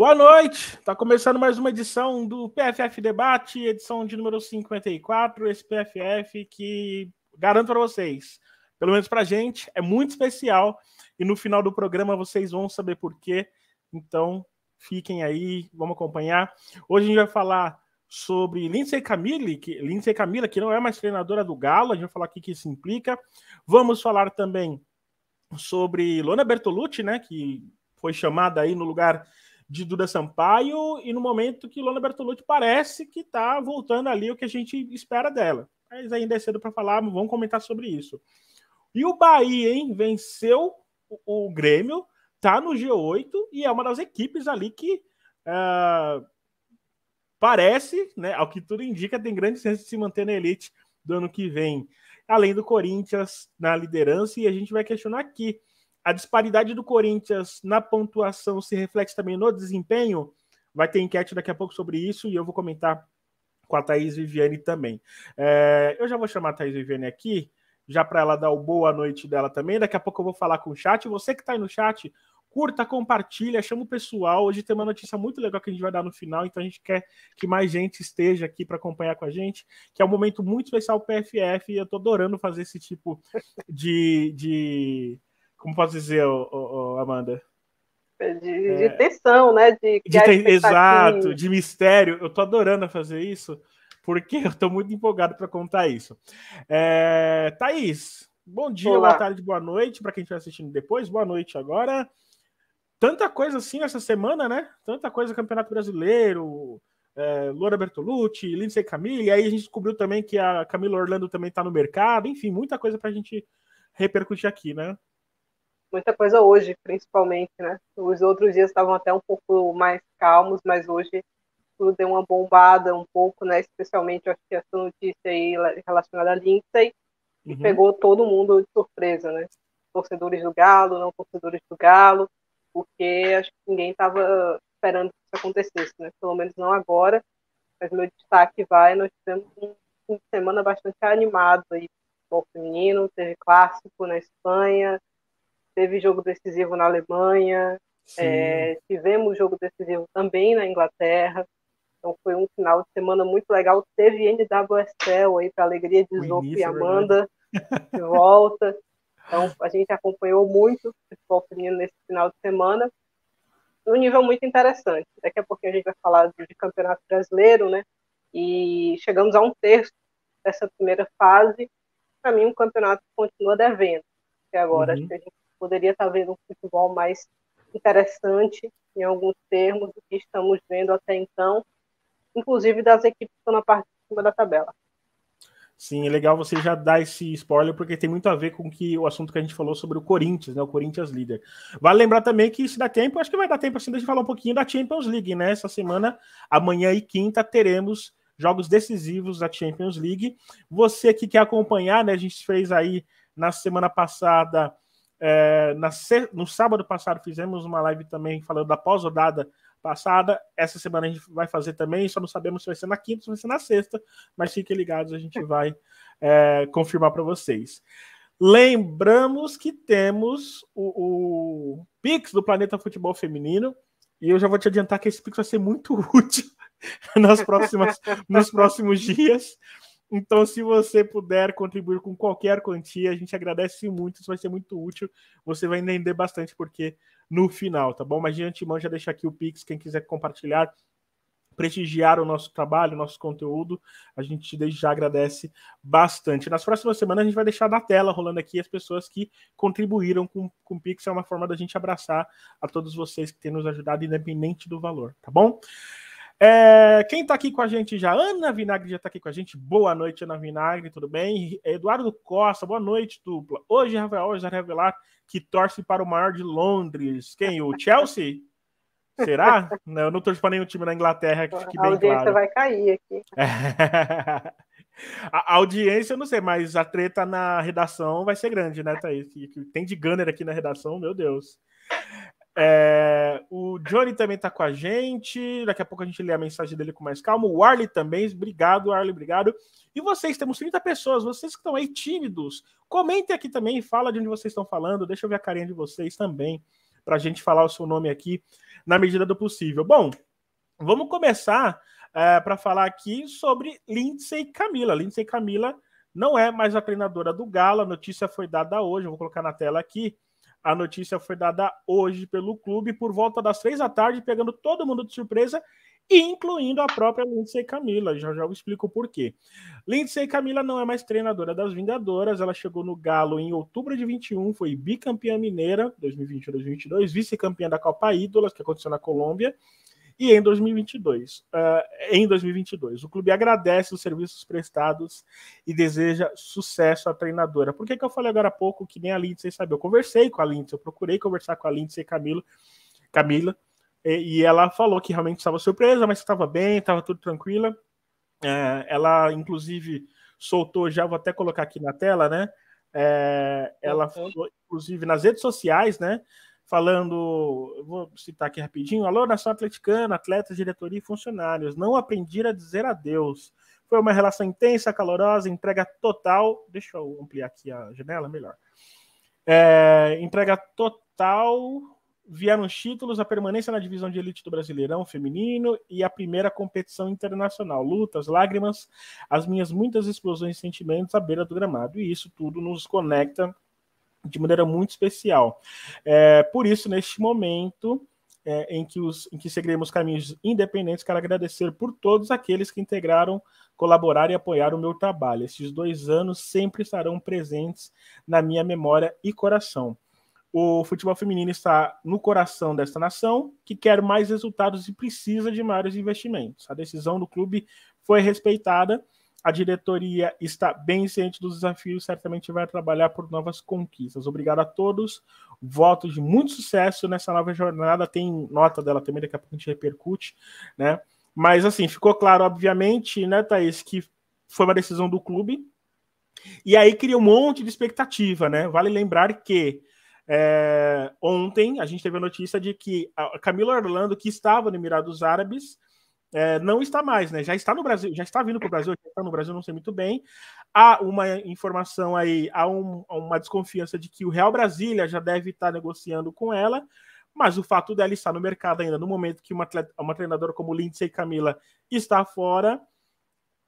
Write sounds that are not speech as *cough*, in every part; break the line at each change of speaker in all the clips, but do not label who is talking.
Boa noite! Está começando mais uma edição do PFF Debate, edição de número 54. Esse PFF que garanto para vocês, pelo menos para a gente, é muito especial. E no final do programa vocês vão saber por quê. Então fiquem aí, vamos acompanhar. Hoje a gente vai falar sobre Lindsay Camille, que, Lindsay Camila, que não é mais treinadora do Galo, a gente vai falar aqui que isso implica. Vamos falar também sobre Lona Bertolucci, né, que foi chamada aí no lugar de Duda Sampaio e no momento que Lona Bertolucci parece que está voltando ali o que a gente espera dela. Mas ainda é cedo para falar, vamos comentar sobre isso. E o Bahia, hein, venceu o, o Grêmio, tá no G8 e é uma das equipes ali que uh, parece, né, ao que tudo indica, tem grande chance de se manter na elite do ano que vem. Além do Corinthians na liderança, e a gente vai questionar aqui a disparidade do Corinthians na pontuação se reflete também no desempenho? Vai ter enquete daqui a pouco sobre isso e eu vou comentar com a Thaís Viviane também. É, eu já vou chamar a Thaís Viviane aqui, já para ela dar o boa noite dela também. Daqui a pouco eu vou falar com o chat. Você que está aí no chat, curta, compartilha, chama o pessoal. Hoje tem uma notícia muito legal que a gente vai dar no final, então a gente quer que mais gente esteja aqui para acompanhar com a gente, que é um momento muito especial o PFF e eu estou adorando fazer esse tipo de, de como posso dizer, Amanda?
De, de é, tensão, né? De,
de exato, de mistério. Eu tô adorando fazer isso, porque *laughs* eu tô muito empolgado para contar isso. É, Thaís, bom dia, Olá. boa tarde, boa noite para quem estiver assistindo depois. Boa noite agora. Tanta coisa assim essa semana, né? Tanta coisa, Campeonato Brasileiro, é, Laura Bertolucci, Lindsay Camille, e aí a gente descobriu também que a Camila Orlando também está no mercado, enfim, muita coisa para a gente repercutir aqui, né?
Muita coisa hoje, principalmente, né? Os outros dias estavam até um pouco mais calmos, mas hoje tudo deu uma bombada um pouco, né? Especialmente, acho que essa notícia aí relacionada a Lindsay, que uhum. pegou todo mundo de surpresa, né? Torcedores do Galo, não torcedores do Galo, porque acho que ninguém estava esperando que isso acontecesse, né? Pelo menos não agora, mas meu destaque vai, nós tivemos um fim de semana bastante animado aí, futebol feminino, teve clássico na Espanha, teve jogo decisivo na Alemanha, é, tivemos jogo decisivo também na Inglaterra. Então foi um final de semana muito legal. Teve NWSL aí para alegria de Zopo e é Amanda de volta. Então a gente acompanhou muito o futebol feminino nesse final de semana. Um nível muito interessante. Daqui a pouquinho a gente vai falar de campeonato brasileiro, né? E chegamos a um terço dessa primeira fase. Para mim, o um campeonato continua devendo. Até agora, uhum. acho que a gente poderia estar vendo um futebol mais interessante em alguns termos do que estamos vendo até então, inclusive das equipes que estão na parte de cima da tabela.
Sim, é legal você já dar esse spoiler, porque tem muito a ver com que o assunto que a gente falou sobre o Corinthians, né? O Corinthians líder. Vale lembrar também que se dá tempo, acho que vai dar tempo assim de falar um pouquinho da Champions League, né? Essa semana, amanhã e quinta, teremos jogos decisivos da Champions League. Você que quer acompanhar, né? A gente fez aí na semana passada é, na, no sábado passado fizemos uma live também falando da pós-rodada passada. Essa semana a gente vai fazer também, só não sabemos se vai ser na quinta se vai ser na sexta, mas fiquem ligados, a gente vai é, confirmar para vocês. Lembramos que temos o, o Pix do Planeta Futebol Feminino, e eu já vou te adiantar que esse Pix vai ser muito *laughs* útil *laughs* nas próximas, nos próximos dias. Então, se você puder contribuir com qualquer quantia, a gente agradece muito, isso vai ser muito útil. Você vai entender bastante porque no final, tá bom? Mas de antemão já deixa aqui o Pix, quem quiser compartilhar, prestigiar o nosso trabalho, o nosso conteúdo, a gente desde já agradece bastante. Nas próximas semanas a gente vai deixar na tela rolando aqui as pessoas que contribuíram com, com o Pix, é uma forma da gente abraçar a todos vocês que têm nos ajudado, independente do valor, tá bom? É, quem está aqui com a gente já? Ana Vinagre já está aqui com a gente. Boa noite, Ana Vinagre, tudo bem? Eduardo Costa, boa noite, dupla. Hoje, Rafael, hoje vai revelar que torce para o maior de Londres. Quem? O Chelsea? Será? *laughs* não, eu não torço para nenhum time na Inglaterra, que fique bem claro. A audiência
vai cair aqui. *laughs*
a audiência, eu não sei, mas a treta na redação vai ser grande, né, Thaís? Tem de Gunner aqui na redação, meu Deus. É, o Johnny também está com a gente. Daqui a pouco a gente lê a mensagem dele com mais calma. O Arley também. Obrigado, Arley, obrigado. E vocês, temos 30 pessoas. Vocês que estão aí tímidos, comentem aqui também. Fala de onde vocês estão falando. Deixa eu ver a carinha de vocês também. Para a gente falar o seu nome aqui na medida do possível. Bom, vamos começar é, para falar aqui sobre Lindsay Camila. Lindsay Camila não é mais a treinadora do Galo, a notícia foi dada hoje, vou colocar na tela aqui. A notícia foi dada hoje pelo clube por volta das três da tarde, pegando todo mundo de surpresa, incluindo a própria Lindsay Camila. Já já eu explico o porquê. Lindsay Camila não é mais treinadora das Vingadoras, ela chegou no Galo em outubro de 21, foi bicampeã mineira 2021-2022, vice-campeã da Copa Ídolas, que aconteceu na Colômbia, e em 2022, uh, eh, em 2022, o clube agradece os serviços prestados e deseja sucesso à treinadora. Por que, que eu falei agora há pouco que nem a Lindsay sabe? Eu conversei com a Lindsay, eu procurei conversar com a Lindsay Camilo, Camila, e, e ela falou que realmente estava surpresa, mas estava bem, estava tudo tranquila. Uh, ela, inclusive, soltou, já vou até colocar aqui na tela, né? É, ela falou, inclusive, nas redes sociais, né? Falando, vou citar aqui rapidinho, alô, nação atleticana, atletas, diretoria e funcionários, não aprendi a dizer adeus. Foi uma relação intensa, calorosa, entrega total, deixa eu ampliar aqui a janela, melhor. É, entrega total, vieram os títulos, a permanência na divisão de elite do Brasileirão feminino e a primeira competição internacional. Lutas, lágrimas, as minhas muitas explosões de sentimentos à beira do gramado. E isso tudo nos conecta de maneira muito especial. É, por isso, neste momento é, em, que os, em que seguiremos caminhos independentes, quero agradecer por todos aqueles que integraram, colaboraram e apoiaram o meu trabalho. Esses dois anos sempre estarão presentes na minha memória e coração. O futebol feminino está no coração desta nação, que quer mais resultados e precisa de maiores investimentos. A decisão do clube foi respeitada a diretoria está bem ciente dos desafios, certamente vai trabalhar por novas conquistas. Obrigado a todos. Voto de muito sucesso nessa nova jornada. Tem nota dela também, daqui a pouco a gente repercute, né? Mas assim, ficou claro, obviamente, né, Thaís, que foi uma decisão do clube. E aí cria um monte de expectativa, né? Vale lembrar que é, ontem a gente teve a notícia de que a Camila Orlando, que estava no Emirados Árabes, é, não está mais, né? Já está no Brasil, já está vindo para o Brasil, já está no Brasil, não sei muito bem. Há uma informação aí, há um, uma desconfiança de que o Real Brasília já deve estar negociando com ela, mas o fato dela estar no mercado ainda no momento que uma, atleta, uma treinadora como Lindsay Camila está fora,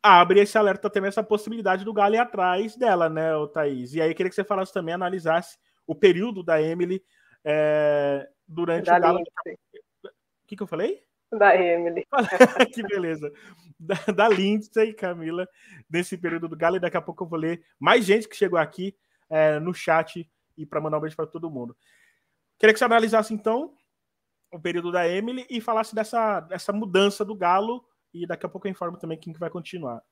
abre esse alerta também essa possibilidade do Galo ir atrás dela, né, Thaís? E aí queria que você falasse também, analisasse o período da Emily é, durante da o Galo. O que, que eu falei?
Da Emily. *laughs*
que beleza. Da, da Lindsay, Camila, nesse período do Galo. E daqui a pouco eu vou ler mais gente que chegou aqui é, no chat e para mandar um beijo para todo mundo. Queria que você analisasse então o período da Emily e falasse dessa, dessa mudança do Galo. E daqui a pouco eu informo também quem que vai continuar.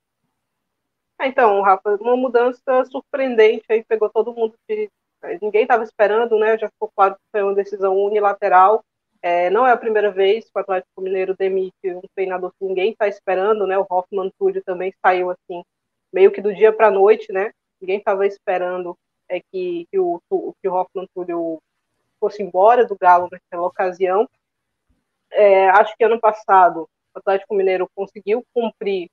Ah, então, Rafa, uma mudança surpreendente aí, pegou todo mundo de. Ninguém estava esperando, né? Já ficou claro que foi uma decisão unilateral é, não é a primeira vez que o Atlético Mineiro demite um treinador que ninguém está esperando, né? O Hoffman Túlio também saiu assim, meio que do dia para a noite, né? Ninguém estava esperando é, que, que, o, que o Hoffman Túlio fosse embora do Galo naquela ocasião. É, acho que ano passado o Atlético Mineiro conseguiu cumprir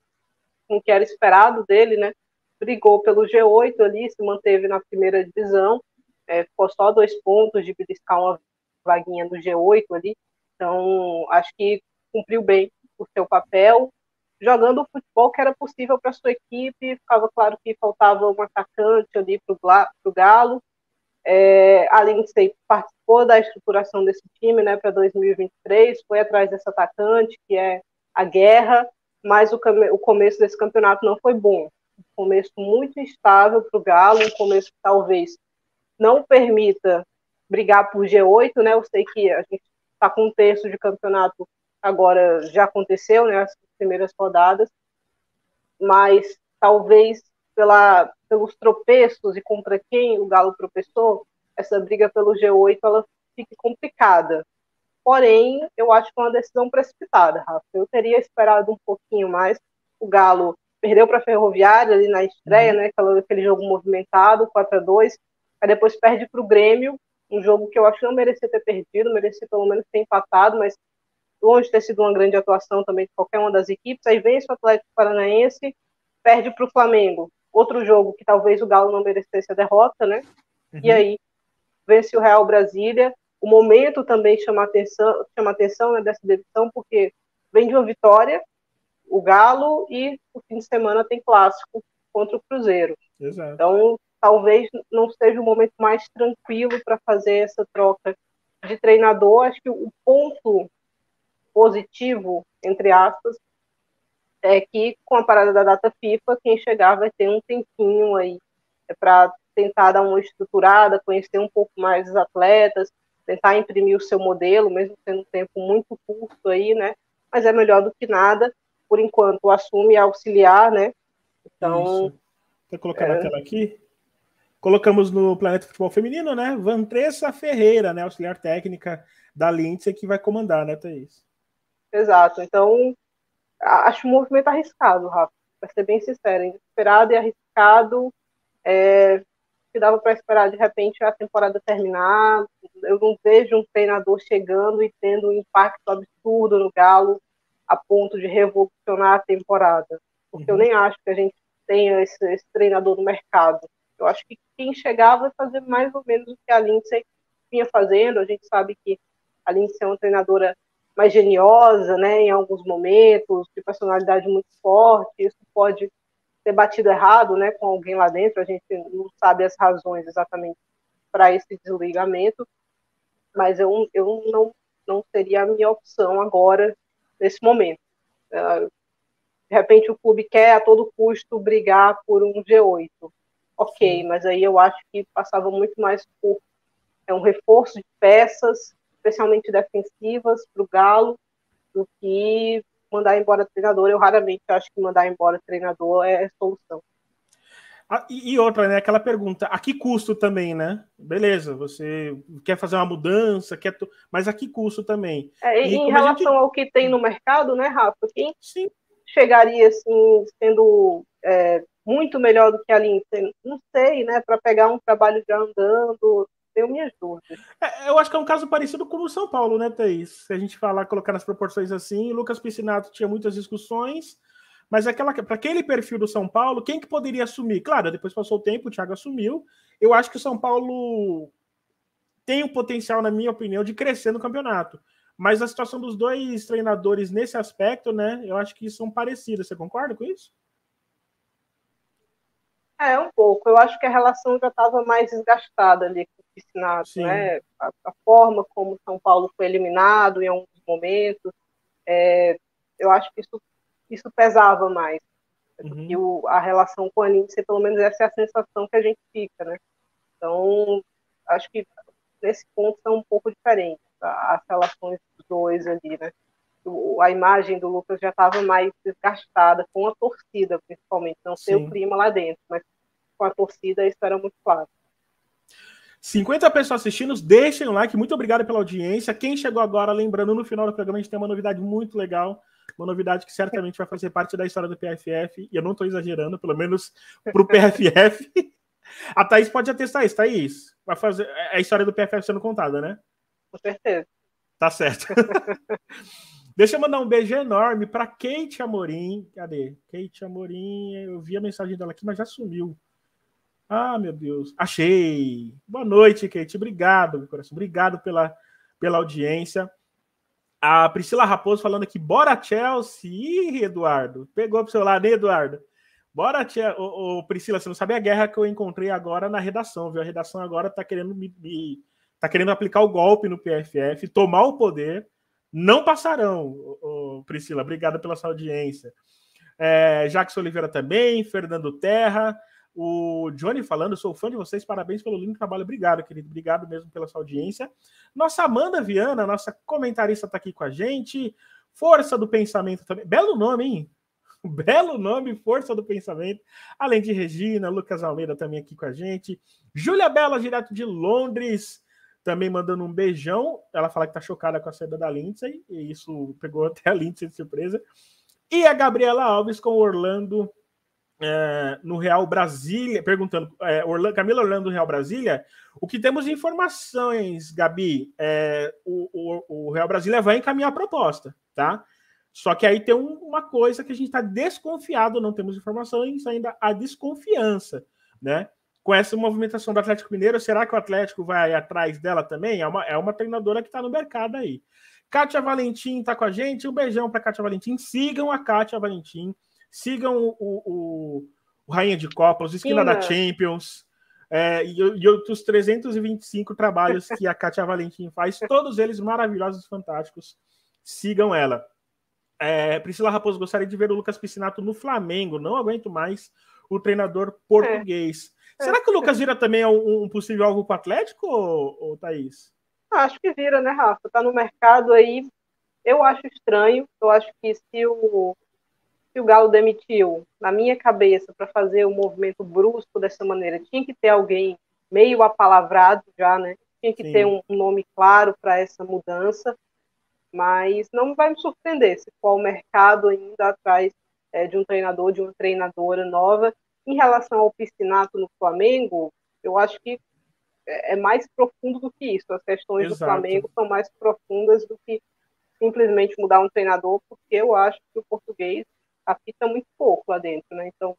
com o que era esperado dele, né? Brigou pelo G8 ali, se manteve na primeira divisão, é, ficou só dois pontos de beliscar uma vaguinha no G8 ali. Então, acho que cumpriu bem o seu papel, jogando o futebol que era possível para sua equipe. Ficava claro que faltava um atacante ali para o Galo. É, a Lindsay participou da estruturação desse time né, para 2023, foi atrás desse atacante, que é a guerra, mas o, o começo desse campeonato não foi bom. Um começo muito instável para o Galo, um começo que talvez não permita brigar por G8, né? Eu sei que a gente está com um terço de campeonato agora já aconteceu, né? As primeiras rodadas, mas talvez pela, pelos tropeços e contra quem o Galo tropeçou, essa briga pelo G8 ela fique complicada. Porém, eu acho que é uma decisão precipitada, Rafa. Eu teria esperado um pouquinho mais. O Galo perdeu para a Ferroviária ali na estreia, uhum. né? Aquele, jogo movimentado, 4 a 2 Aí depois perde para o Grêmio um jogo que eu acho que não merecia ter perdido, merecia pelo menos ter empatado, mas longe de ter sido uma grande atuação também de qualquer uma das equipes. Aí vence o Atlético Paranaense, perde para o Flamengo. Outro jogo que talvez o Galo não merecesse a derrota, né? Uhum. E aí vence o Real Brasília. o momento também chama atenção, chama atenção né, dessa demissão, porque vem de uma vitória, o Galo, e o fim de semana tem clássico contra o Cruzeiro. Exato. Então, talvez não seja o momento mais tranquilo para fazer essa troca de treinador. Acho que o ponto positivo, entre aspas, é que com a parada da data FIFA, quem chegar vai ter um tempinho aí é para tentar dar uma estruturada, conhecer um pouco mais os atletas, tentar imprimir o seu modelo, mesmo tendo um tempo muito curto aí, né? Mas é melhor do que nada. Por enquanto, assume auxiliar, né?
Então. Isso. Vou colocar é... na tela aqui. Colocamos no Planeta Futebol Feminino, né? Vantressa Ferreira, né? Auxiliar técnica da Lindsay, que vai comandar, né, Thaís?
Exato. Então, acho um movimento arriscado, Rafa. Para ser bem sincero, inesperado e arriscado. É, que dava para esperar de repente a temporada terminar. Eu não vejo um treinador chegando e tendo um impacto absurdo no Galo a ponto de revolucionar a temporada. Porque uhum. eu nem acho que a gente tenha esse, esse, treinador no mercado. Eu acho que quem chegar vai fazer mais ou menos o que a Lindsay vinha fazendo. A gente sabe que a Lindsay é uma treinadora mais geniosa, né, em alguns momentos, de personalidade muito forte. Isso pode ter batido errado, né, com alguém lá dentro. A gente não sabe as razões exatamente para esse desligamento, mas eu, eu não não seria a minha opção agora nesse momento. Uh, de repente o clube quer a todo custo brigar por um G8. Ok, mas aí eu acho que passava muito mais por é um reforço de peças, especialmente defensivas, para o Galo, do que mandar embora treinador. Eu raramente acho que mandar embora treinador é solução.
Ah, e, outra, né? Aquela pergunta, a que custo também, né? Beleza, você quer fazer uma mudança, quer mas a que custo também?
É, e em relação gente... ao que tem no mercado, né, Rafa? Quem Sim. chegaria assim, sendo é, muito melhor do que a Lindsay? Não sei, né? Para pegar um trabalho já andando, tenho minhas dúvidas.
É, eu acho que é um caso parecido com o São Paulo, né, Thaís? Se a gente falar, colocar nas proporções assim, Lucas Piscinato tinha muitas discussões, mas para aquele perfil do São Paulo, quem que poderia assumir? Claro, depois passou o tempo, o Thiago assumiu. Eu acho que o São Paulo tem o potencial, na minha opinião, de crescer no campeonato. Mas a situação dos dois treinadores nesse aspecto, né? Eu acho que são parecidas. Você concorda com isso?
É, um pouco. Eu acho que a relação já estava mais desgastada ali com o Piscinato, né? A, a, forma como São Paulo foi eliminado em alguns momentos, é, eu acho que isso, isso pesava mais. Uhum. o, a relação com a Lindsay, pelo menos essa é a sensação que a gente fica, né? Então, acho que nesse ponto são um pouco diferentes tá? as relações dos dois ali, né? A imagem do Lucas já estava mais desgastada com a torcida, principalmente, não sei o clima lá dentro, mas com a torcida isso era muito claro.
50 pessoas assistindo, deixem o like. Muito obrigado pela audiência. Quem chegou agora, lembrando, no final do programa a gente tem uma novidade muito legal. Uma novidade que certamente vai fazer parte da história do PFF. E eu não estou exagerando, pelo menos para o PFF. *laughs* A Thaís pode atestar isso, Thaís. Vai fazer é a história do PFF sendo contada, né?
Com certeza.
Tá certo. *laughs* Deixa eu mandar um beijo enorme para Kate Amorim. Cadê? Kate Amorim, eu vi a mensagem dela aqui, mas já sumiu. Ah, meu Deus. Achei. Boa noite, Kate. Obrigado, meu coração. Obrigado pela, pela audiência. A Priscila Raposo falando aqui, bora Chelsea. Ih, Eduardo. Pegou pro seu lado, hein, Eduardo? Bora, Chelsea. Ô, ô, Priscila, você não sabe a guerra que eu encontrei agora na redação, viu? A redação agora tá querendo me, me tá querendo aplicar o golpe no PFF, tomar o poder. Não passarão, ô, ô, Priscila. Obrigado pela sua audiência. É, Jackson Oliveira também, Fernando Terra. O Johnny falando, sou fã de vocês, parabéns pelo lindo trabalho. Obrigado, querido. Obrigado mesmo pela sua audiência. Nossa Amanda Viana, nossa comentarista, está aqui com a gente. Força do Pensamento também. Belo nome, hein? *laughs* Belo nome, Força do Pensamento. Além de Regina, Lucas Almeida também aqui com a gente. Júlia Bela, direto de Londres, também mandando um beijão. Ela fala que tá chocada com a saída da Lindsay, e isso pegou *laughs* até a Lindsay de surpresa. E a Gabriela Alves com Orlando é, no Real Brasília, perguntando, é, Orlando, Camila Orlando do Real Brasília, o que temos de informações, Gabi, é, o, o, o, Real Brasília vai encaminhar a proposta, tá? Só que aí tem um, uma coisa que a gente está desconfiado, não temos informações ainda, a desconfiança, né? Com essa movimentação do Atlético Mineiro, será que o Atlético vai atrás dela também? É uma, é uma treinadora que está no mercado aí. Kátia Valentim está com a gente. Um beijão para Kátia Valentim. Sigam a Kátia Valentim. Sigam o, o, o Rainha de Copas, o Esquina da Champions. É, e, e outros 325 trabalhos que a Kátia Valentim faz, todos eles maravilhosos fantásticos. Sigam ela. É, Priscila Raposo, gostaria de ver o Lucas Piscinato no Flamengo. Não aguento mais o treinador português. É. Será que o Lucas vira também um, um possível alvo para o Atlético, ou, ou Thaís?
Acho que vira, né, Rafa? Tá no mercado aí. Eu acho estranho. Eu acho que se o, se o Galo demitiu, na minha cabeça, para fazer o um movimento brusco dessa maneira, tinha que ter alguém meio apalavrado já, né? Tinha que Sim. ter um nome claro para essa mudança. Mas não vai me surpreender se for o mercado ainda atrás é, de um treinador, de uma treinadora nova. Em relação ao piscinato no Flamengo, eu acho que é, é mais profundo do que isso. As questões Exato. do Flamengo são mais profundas do que simplesmente mudar um treinador, porque eu acho que o português apita muito pouco lá dentro, né? Então,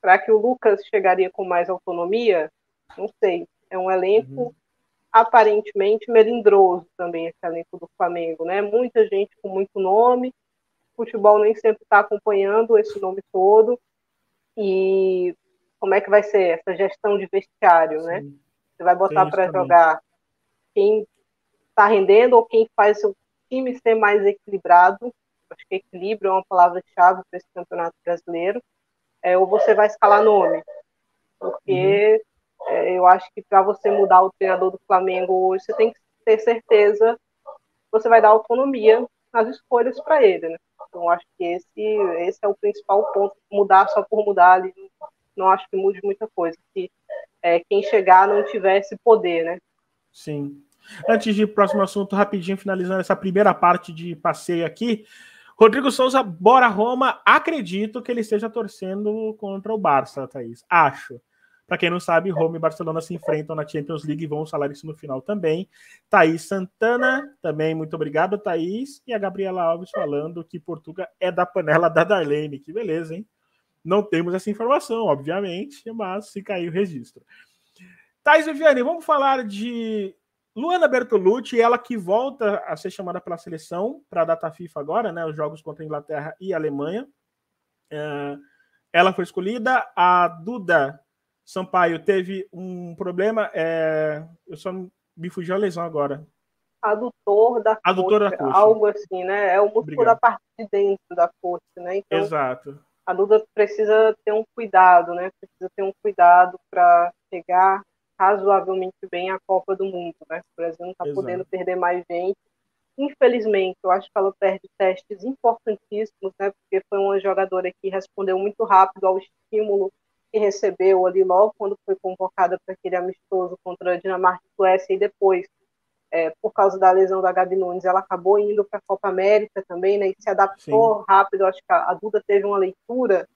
será que o Lucas chegaria com mais autonomia? Não sei. É um elenco uhum. aparentemente melindroso também, esse elenco do Flamengo, né? Muita gente com muito nome, o futebol nem sempre está acompanhando esse nome todo, e como é que vai ser essa gestão de vestiário, né? Sim. né? Você vai botar para jogar quem está rendendo ou quem faz seu time ser mais equilibrado. Acho que equilíbrio é uma palavra-chave para esse campeonato brasileiro. É, ou você vai escalar nome. Porque uhum. é, eu acho que para você mudar o treinador do Flamengo hoje, você tem que ter certeza que você vai dar autonomia nas escolhas para ele. Né? Então, acho que esse, esse é o principal ponto. Mudar só por mudar ali, não acho que mude muita coisa. Que é, quem chegar não tivesse poder, né?
Sim. Antes de ir próximo assunto, rapidinho, finalizando essa primeira parte de passeio aqui. Rodrigo Souza, bora Roma. Acredito que ele esteja torcendo contra o Barça, Thaís. Acho. Para quem não sabe, Roma e Barcelona se enfrentam na Champions League e vão falar isso no final também. Thaís Santana, também muito obrigado, Thaís. E a Gabriela Alves falando que Portugal é da panela da Darlene. Que beleza, hein? Não temos essa informação, obviamente, mas fica aí o registro. Thais Viviane, vamos falar de Luana Bertolucci, ela que volta a ser chamada pela seleção para a data FIFA agora, né? Os jogos contra a Inglaterra e a Alemanha. É, ela foi escolhida. A Duda Sampaio teve um problema. É, eu só me fugiu a lesão agora.
Adutor da
Adutor coxa, da coxa.
algo assim, né? É o músculo Obrigado. da parte de dentro da coxa, né?
Então, Exato
a Duda precisa ter um cuidado, né? Precisa ter um cuidado para chegar razoavelmente bem à Copa do Mundo, né? O Brasil não está podendo perder mais gente. Infelizmente, eu acho que ela perde testes importantíssimos, né? Porque foi uma jogadora que respondeu muito rápido ao estímulo que recebeu ali logo quando foi convocada para aquele amistoso contra a Dinamarca e Suécia e depois é, por causa da lesão da Gabi Nunes, ela acabou indo para a Copa América também, né, e se adaptou Sim. rápido. Acho que a, Duda teve uma leitura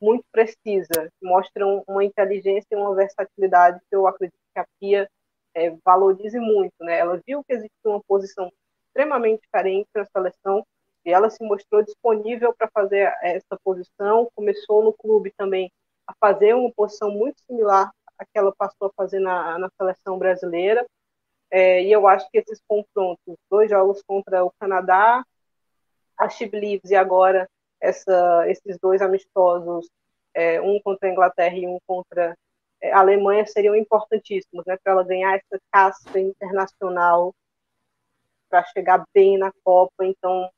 muito precisa, mostra uma inteligência e uma versatilidade que eu acredito que a Pia é, valorize muito. Né? Ela viu que existia uma posição extremamente carente na seleção e ela se mostrou disponível para fazer essa posição. Começou no clube também a fazer uma posição muito similar à que ela passou a fazer na, na seleção brasileira. É, e eu acho que esses confrontos, dois jogos contra o Canadá, a She e agora essa, esses dois amistosos, é, um contra a Inglaterra e um contra é, a Alemanha, seriam importantíssimos né, para ela ganhar essa casca internacional, para chegar bem na Copa. Então,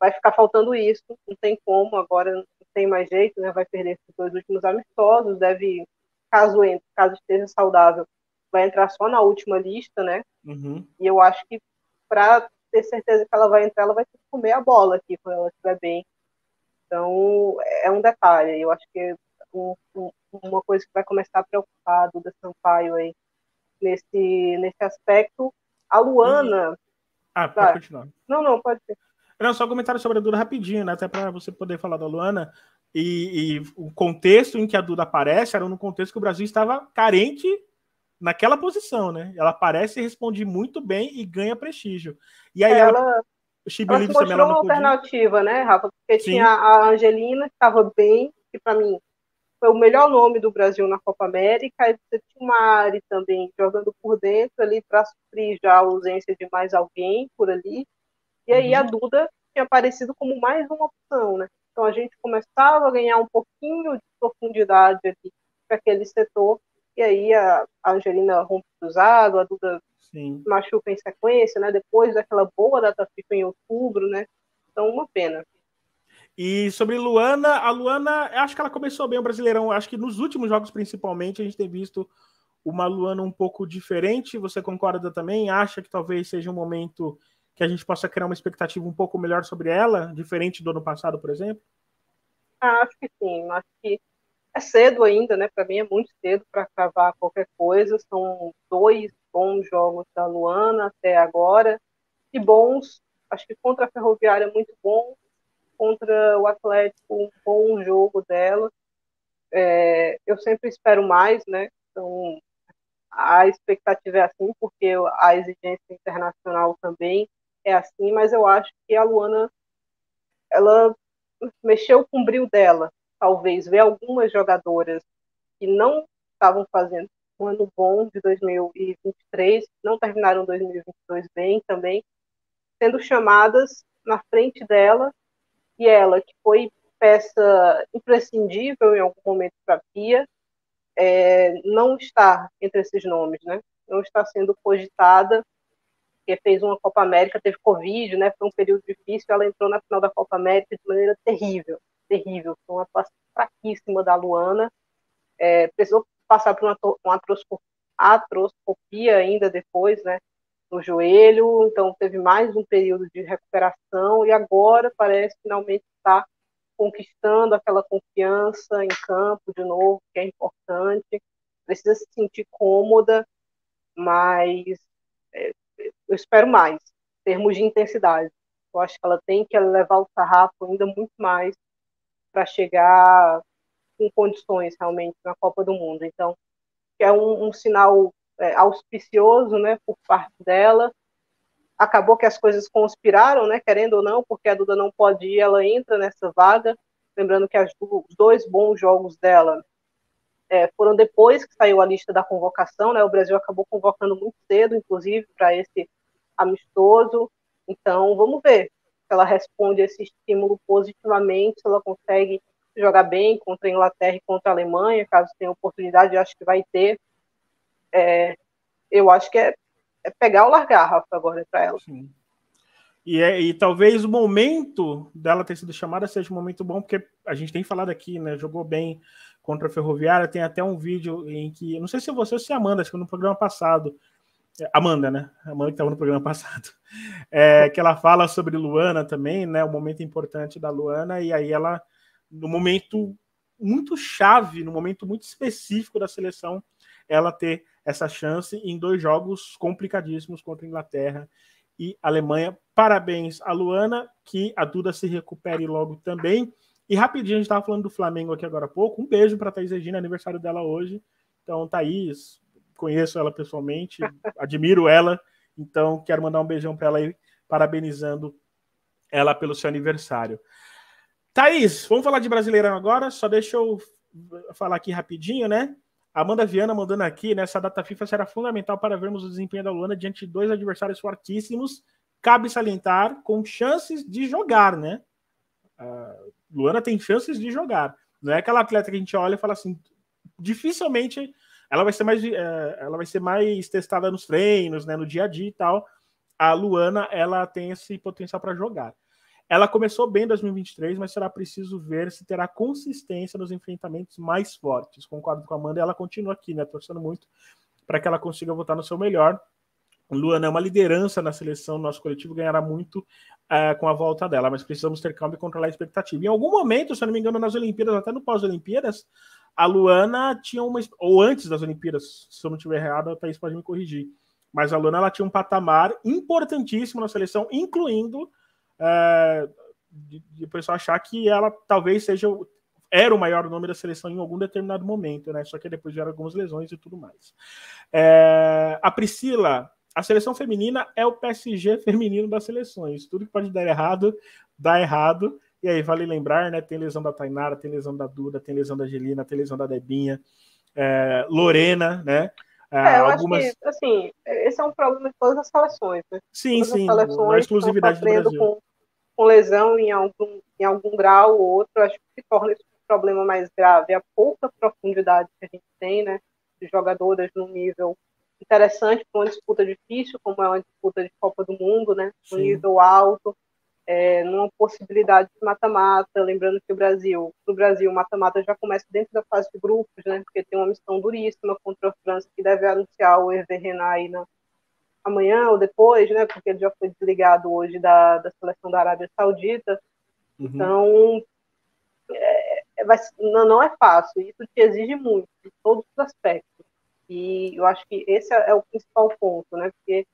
vai ficar faltando isso, não tem como, agora não tem mais jeito, né, vai perder esses dois últimos amistosos, deve, caso entre, caso esteja saudável, vai entrar só na última lista, né? Uhum. E eu acho que para ter certeza que ela vai entrar, ela vai ter que comer a bola aqui quando ela estiver bem. Então, é um detalhe. Eu acho que é um, um, uma coisa que vai começar a preocupar a Duda Sampaio aí nesse, nesse aspecto. A Luana.
Ah, pode tá. continuar.
Não, não, pode ser.
Não, só um comentário sobre a Duda rapidinho, né? Até para você poder falar da Luana. E, e, o contexto em que a Duda aparece era no contexto que o Brasil estava carente naquela posição, né? Ela aparece, responde muito bem e ganha prestígio. E aí
ela, ela, o Chibi ela mostrou uma alternativa, né, Rafa? Porque Sim. tinha a Angelina, que estava bem, que para mim foi o melhor nome do Brasil na Copa América, e você tinha uma área também jogando por dentro ali para suprir já a ausência de mais alguém por ali. E aí a uhum. Duda tinha aparecido como mais uma opção, né? Então a gente começava a ganhar um pouquinho de profundidade ali para aquele setor, e aí a, Angelina rompe cruzado, a Duda Sim. machuca em sequência, né? Depois daquela boa data FIFA em outubro, né? Então uma pena.
E sobre Luana, a Luana, acho que ela começou bem o Brasileirão. Acho que nos últimos jogos, principalmente, a gente tem visto uma Luana um pouco diferente. Você concorda também? Acha que talvez seja um momento que a gente possa criar uma expectativa um pouco melhor sobre ela, diferente do ano passado, por exemplo?
Ah, acho que sim. Acho que é cedo ainda, né? Para mim é muito cedo para cravar qualquer coisa. São dois bons jogos da Luana até agora e bons. Acho que contra a Ferroviária é muito bom, contra o Atlético um bom jogo dela. É, eu sempre espero mais, né? Então a expectativa é assim porque a exigência internacional também é assim, mas eu acho que a Luana ela mexeu com o brilho dela, talvez ver algumas jogadoras que não estavam fazendo um ano bom de 2023, não terminaram 2022 bem também, sendo chamadas na frente dela e ela que foi peça imprescindível em algum momento para a Pia, é, não está entre esses nomes, né? Não está sendo cogitada porque fez uma Copa América, teve Covid, né? Foi um período difícil, ela entrou na final da Copa América de maneira terrível, terrível. Foi uma atuação fraquíssima da Luana. É, precisou passar por uma, uma atroscopia ainda depois, né? No joelho, então teve mais um período de recuperação e agora parece finalmente estar conquistando aquela confiança em campo de novo, que é importante. Precisa se sentir cômoda, mas é, eu espero mais, em termos de intensidade. Eu acho que ela tem que levar o sarrafo ainda muito mais para chegar com condições realmente na Copa do Mundo. Então, é um, um sinal é, auspicioso, né, por parte dela. Acabou que as coisas conspiraram, né, querendo ou não, porque a Duda não pode ir, ela entra nessa vaga. Lembrando que as, os dois bons jogos dela é, foram depois que saiu a lista da convocação, né? O Brasil acabou convocando muito cedo, inclusive, para esse amistoso. Então, vamos ver se ela responde esse estímulo positivamente, se ela consegue jogar bem contra a Inglaterra e contra a Alemanha, caso tenha oportunidade, acho que vai ter. É, eu acho que é, é, pegar ou largar, Rafa, agora para ela. Sim.
E, é, e talvez o momento dela ter sido chamada seja um momento bom, porque a gente tem falado aqui, né? Jogou bem contra a Ferroviária. Tem até um vídeo em que, não sei se você ou se é Amanda, acho que no programa passado, é, Amanda, né? Amanda que estava no programa *laughs* passado, é, que ela fala sobre Luana também, né? O momento importante da Luana, e aí ela, no momento muito chave, no momento muito específico da seleção, ela ter essa chance em dois jogos complicadíssimos contra a Inglaterra e Alemanha. Parabéns a Luana, que a Duda se recupere logo também. E rapidinho, a gente estava falando do Flamengo aqui agora há pouco. Um beijo para Thaís Regina, aniversário dela hoje. Então, Thaís, conheço ela pessoalmente, *laughs* admiro ela. Então, quero mandar um beijão para ela aí, parabenizando ela pelo seu aniversário. Thaís, vamos falar de Brasileirão agora. Só deixa eu falar aqui rapidinho, né? Amanda Viana mandando aqui, nessa data FIFA será fundamental para vermos o desempenho da Luana diante de dois adversários fortíssimos. Cabe salientar com chances de jogar, né? Uh, Luana tem chances de jogar. Não é aquela atleta que a gente olha e fala assim, dificilmente ela vai ser mais, é, ela vai ser mais testada nos treinos, né, no dia a dia e tal. A Luana, ela tem esse potencial para jogar. Ela começou bem em 2023, mas será preciso ver se terá consistência nos enfrentamentos mais fortes. Concordo com a Amanda, ela continua aqui, né, torcendo muito para que ela consiga voltar no seu melhor. Luana é uma liderança na seleção, nosso coletivo ganhará muito uh, com a volta dela, mas precisamos ter calma e controlar a expectativa. Em algum momento, se eu não me engano, nas Olimpíadas, até no pós-Olimpíadas, a Luana tinha uma. Ou antes das Olimpíadas, se eu não estiver errado, a Thaís pode me corrigir. Mas a Luana ela tinha um patamar importantíssimo na seleção, incluindo uh, de, de pessoal achar que ela talvez seja era o maior nome da seleção em algum determinado momento, né? Só que depois vieram algumas lesões e tudo mais. É, a Priscila a seleção feminina é o PSG *laughs* feminino das seleções. Tudo que pode dar errado, dá errado. E aí, vale lembrar, né? Tem lesão da Tainara, tem lesão da Duda, tem lesão da Angelina, tem lesão da Debinha, é, Lorena, né?
É, é eu algumas... acho que, assim, esse é um problema de todas as seleções, né?
Sim, todas sim, a exclusividade do Brasil.
Com, com lesão em algum, em algum grau ou outro, acho que se torna esse um problema mais grave. A pouca profundidade que a gente tem, né? De jogadoras no nível interessante para uma disputa difícil, como é uma disputa de Copa do Mundo, né? Sim. nível alto é, numa possibilidade de mata-mata, lembrando que o Brasil, no Brasil, o mata-mata já começa dentro da fase de grupos, né, porque tem uma missão duríssima contra a França, que deve anunciar o Hervé Renard aí na, amanhã ou depois, né, porque ele já foi desligado hoje da, da seleção da Arábia Saudita, uhum. então é, é vai, não, não é fácil, isso te exige muito, de todos os aspectos, e eu acho que esse é, o principal ponto, né, porque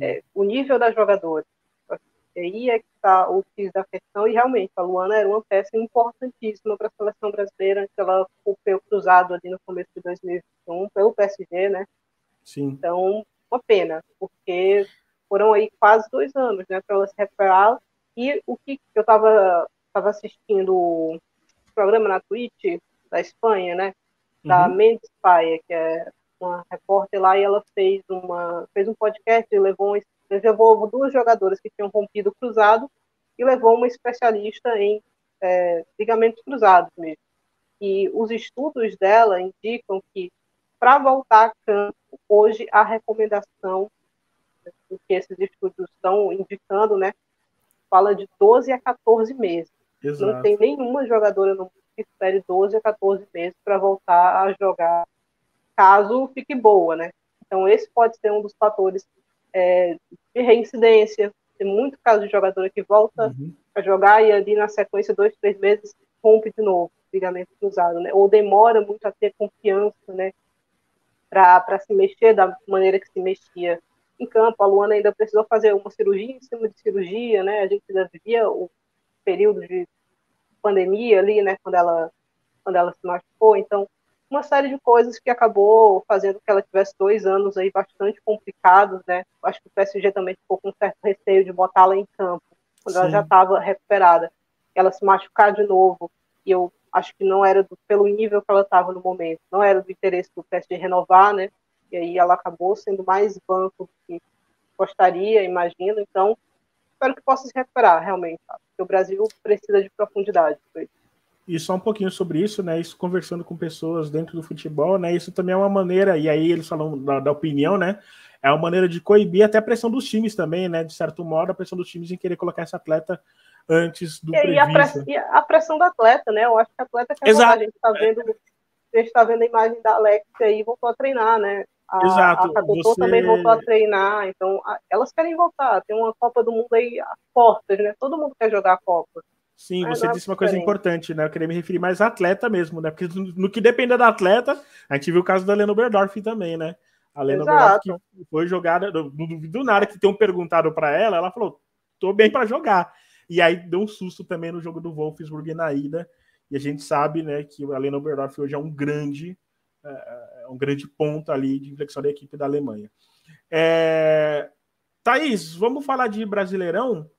é, o nível das jogadoras, aí é que está o X da questão, e realmente a Luana era uma peça importantíssima para a seleção brasileira, que ela foi cruzado ali no começo de 2021 pelo PSG, né?
Sim.
Então, uma pena, porque foram aí quase dois anos, né, para ela se recuperar. E o que eu estava tava assistindo o programa na Twitch da Espanha, né, da uhum. Mendes Paia, que é uma repórter lá, e ela fez uma fez um podcast e levou levou duas jogadoras que tinham rompido o cruzado e levou uma especialista em é, ligamentos cruzados mesmo. E os estudos dela indicam que para voltar a campo, hoje a recomendação o que esses estudos estão indicando, né, fala de 12 a 14 meses. Exato. Não tem nenhuma jogadora no mundo que espere 12 a 14 meses para voltar a jogar, caso fique boa, né? Então esse pode ser um dos fatores é, de reincidência. Tem muito caso de jogadora que volta uhum. a jogar e ali na sequência, dois, três meses, rompe de novo, ligamento cruzado, né? Ou demora muito a ter confiança, né? Para se mexer da maneira que se mexia em campo. A Luana ainda precisou fazer uma cirurgia em cima de cirurgia, né? A gente ainda vivia o período de pandemia ali, né? Quando ela, quando ela se machucou. Então, uma série de coisas que acabou fazendo que ela tivesse dois anos aí bastante complicados, né? Acho que o PSG também ficou com um certo receio de botá-la em campo, quando Sim. ela já estava recuperada. Ela se machucar de novo, e eu acho que não era do, pelo nível que ela estava no momento, não era do interesse do PSG renovar, né? E aí ela acabou sendo mais banco do que gostaria, imagino. Então, espero que possa se recuperar, realmente, porque o Brasil precisa de profundidade. Foi.
E só um pouquinho sobre isso, né? Isso conversando com pessoas dentro do futebol, né? Isso também é uma maneira, e aí eles falam da, da, opinião, né? É uma maneira de coibir até a pressão dos times também, né? De certo modo, a pressão dos times em querer colocar esse atleta antes do
e, previsto. E a, press, a pressão do atleta, né? Eu acho que a atleta quer
Exato.
a gente está vendo, a gente tá vendo a imagem da Alex aí voltou a treinar, né? A,
Exato.
A Você... também voltou a treinar, então a, elas querem voltar. Tem uma Copa do Mundo aí às portas, né? Todo mundo quer jogar a Copa.
Sim, você disse uma coisa importante, né? Eu queria me referir mais a atleta mesmo, né? Porque no que depende da atleta, a gente viu o caso da Lena Berdorf também, né? A Lena Berdorf que foi jogada, não duvido nada que tenham perguntado para ela, ela falou: tô bem para jogar. E aí deu um susto também no jogo do Wolfsburg na ida. E a gente sabe, né, que a Lena Berdorf hoje é um grande, é, é um grande ponto ali de inflexão da equipe da Alemanha. É... Thaís, vamos falar de Brasileirão?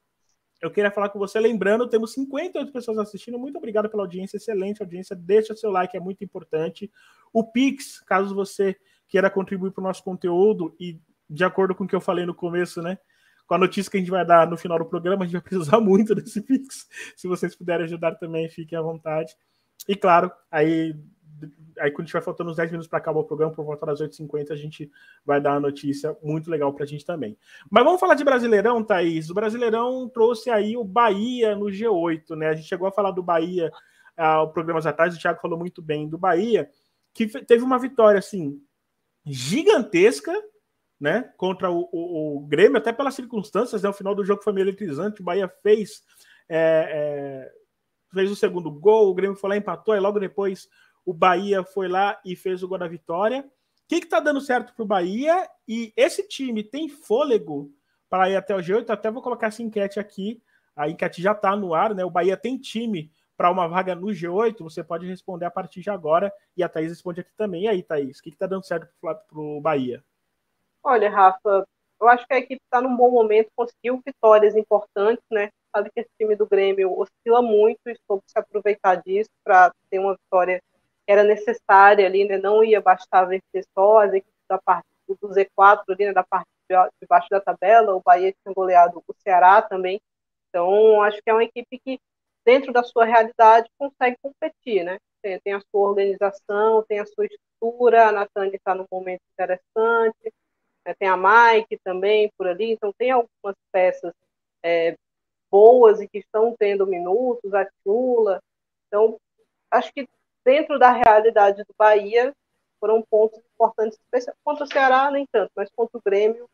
Eu queria falar com você, lembrando, temos 58 pessoas assistindo. Muito obrigado pela audiência, excelente audiência. Deixa seu like, é muito importante. O Pix, caso você queira contribuir para o nosso conteúdo, e de acordo com o que eu falei no começo, né? Com a notícia que a gente vai dar no final do programa, a gente vai precisar *laughs* muito desse Pix. Se vocês puderem ajudar também, fiquem à vontade. E claro, aí aí quando tiver faltando uns 10 minutos para acabar o programa, por volta das 8h50, a gente vai dar uma notícia muito legal para a gente também. Mas vamos falar de Brasileirão, Thaís. O Brasileirão trouxe aí o Bahia no G8, né? A gente chegou a falar do Bahia há uh, programas atrás, o Thiago falou muito bem do Bahia, que teve uma vitória, assim, gigantesca, né? Contra o, o, o Grêmio, até pelas circunstâncias, né? O final do jogo foi meio eletrizante, o Bahia fez... É, é, fez o segundo gol, o Grêmio foi lá empatou, e logo depois o Bahia foi lá e fez o gol da vitória. O que está dando certo para o Bahia? E esse time tem fôlego para ir até o G8? Até vou colocar essa enquete aqui. A enquete já está no ar, né? O Bahia tem time para uma vaga no G8? Você pode responder a partir de agora. E a Thaís responde aqui também. E aí, Thaís, o que está dando certo para o Bahia?
Olha, Rafa, eu acho que a equipe está num bom momento, conseguiu vitórias importantes, né? sabe que esse time do Grêmio oscila muito e soube se aproveitar disso para ter uma vitória era necessária ali, né? Não ia bastar vencer só as equipes da parte do Z4 ali, né? Da parte de baixo da tabela, o Bahia tinha goleado o Ceará também. Então, acho que é uma equipe que, dentro da sua realidade, consegue competir, né? Tem, tem a sua organização, tem a sua estrutura, a Natânia está num momento interessante, né? tem a Mike também por ali, então tem algumas peças é, boas e que estão tendo minutos, a Chula. Então, acho que dentro da realidade do Bahia, foram pontos importantes, contra o Ceará nem tanto, mas contra o Grêmio,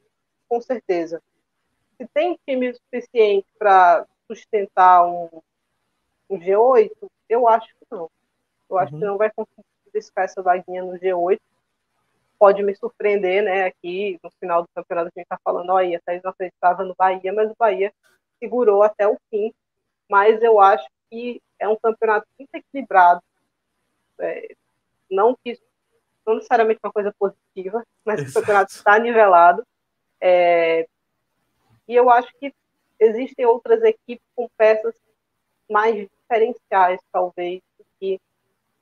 com certeza. Se tem time suficiente para sustentar um, um, G8, eu acho que não. Eu acho uhum. que não vai conseguir buscar essa vaguinha no G8. Pode me surpreender, né? Aqui no final do campeonato a gente está falando, olha, a Thaís não acreditava no Bahia, mas o Bahia segurou até o fim. Mas eu acho que é um campeonato muito equilibrado. É, não que não necessariamente uma coisa positiva, mas Exato. o campeonato está nivelado. É, e eu acho que existem outras equipes com peças mais diferenciais, talvez, do que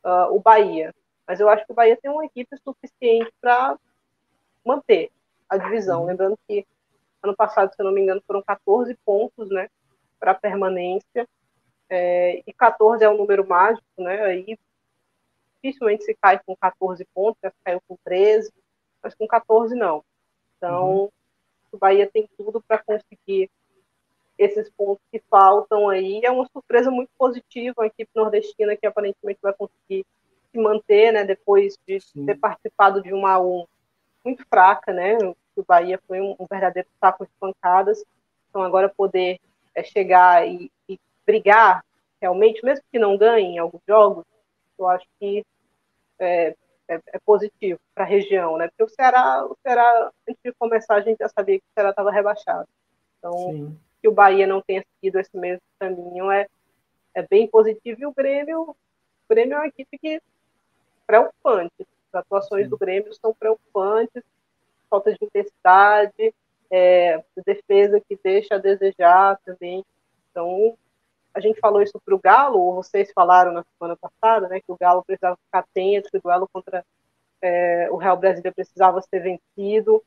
uh, o Bahia. Mas eu acho que o Bahia tem uma equipe suficiente para manter a divisão. Uhum. Lembrando que ano passado, se eu não me engano, foram 14 pontos né, para permanência. É, e 14 é um número mágico, né? Aí dificilmente se cai com 14 pontos, já caiu com 13, mas com 14 não. Então, uhum. o Bahia tem tudo para conseguir esses pontos que faltam aí. É uma surpresa muito positiva a equipe nordestina que aparentemente vai conseguir se manter, né, depois de Sim. ter participado de uma um muito fraca, né? O Bahia foi um, um verdadeiro saco de pancadas. Então agora poder é, chegar e, e brigar realmente, mesmo que não ganhe em alguns jogos, eu acho que é, é, é positivo para a região, né? Porque o Ceará, o Ceará, antes de começar, a gente já sabia que o Ceará estava rebaixado. Então, Sim. que o Bahia não tenha seguido esse mesmo caminho é, é bem positivo. E o Grêmio, o Grêmio é uma equipe que preocupante. As atuações Sim. do Grêmio são preocupantes, falta de intensidade, é, defesa que deixa a desejar também. Então, a gente falou isso para o Galo, ou vocês falaram na semana passada, né, que o Galo precisava ficar atento, que o duelo contra é, o Real Brasília precisava ser vencido.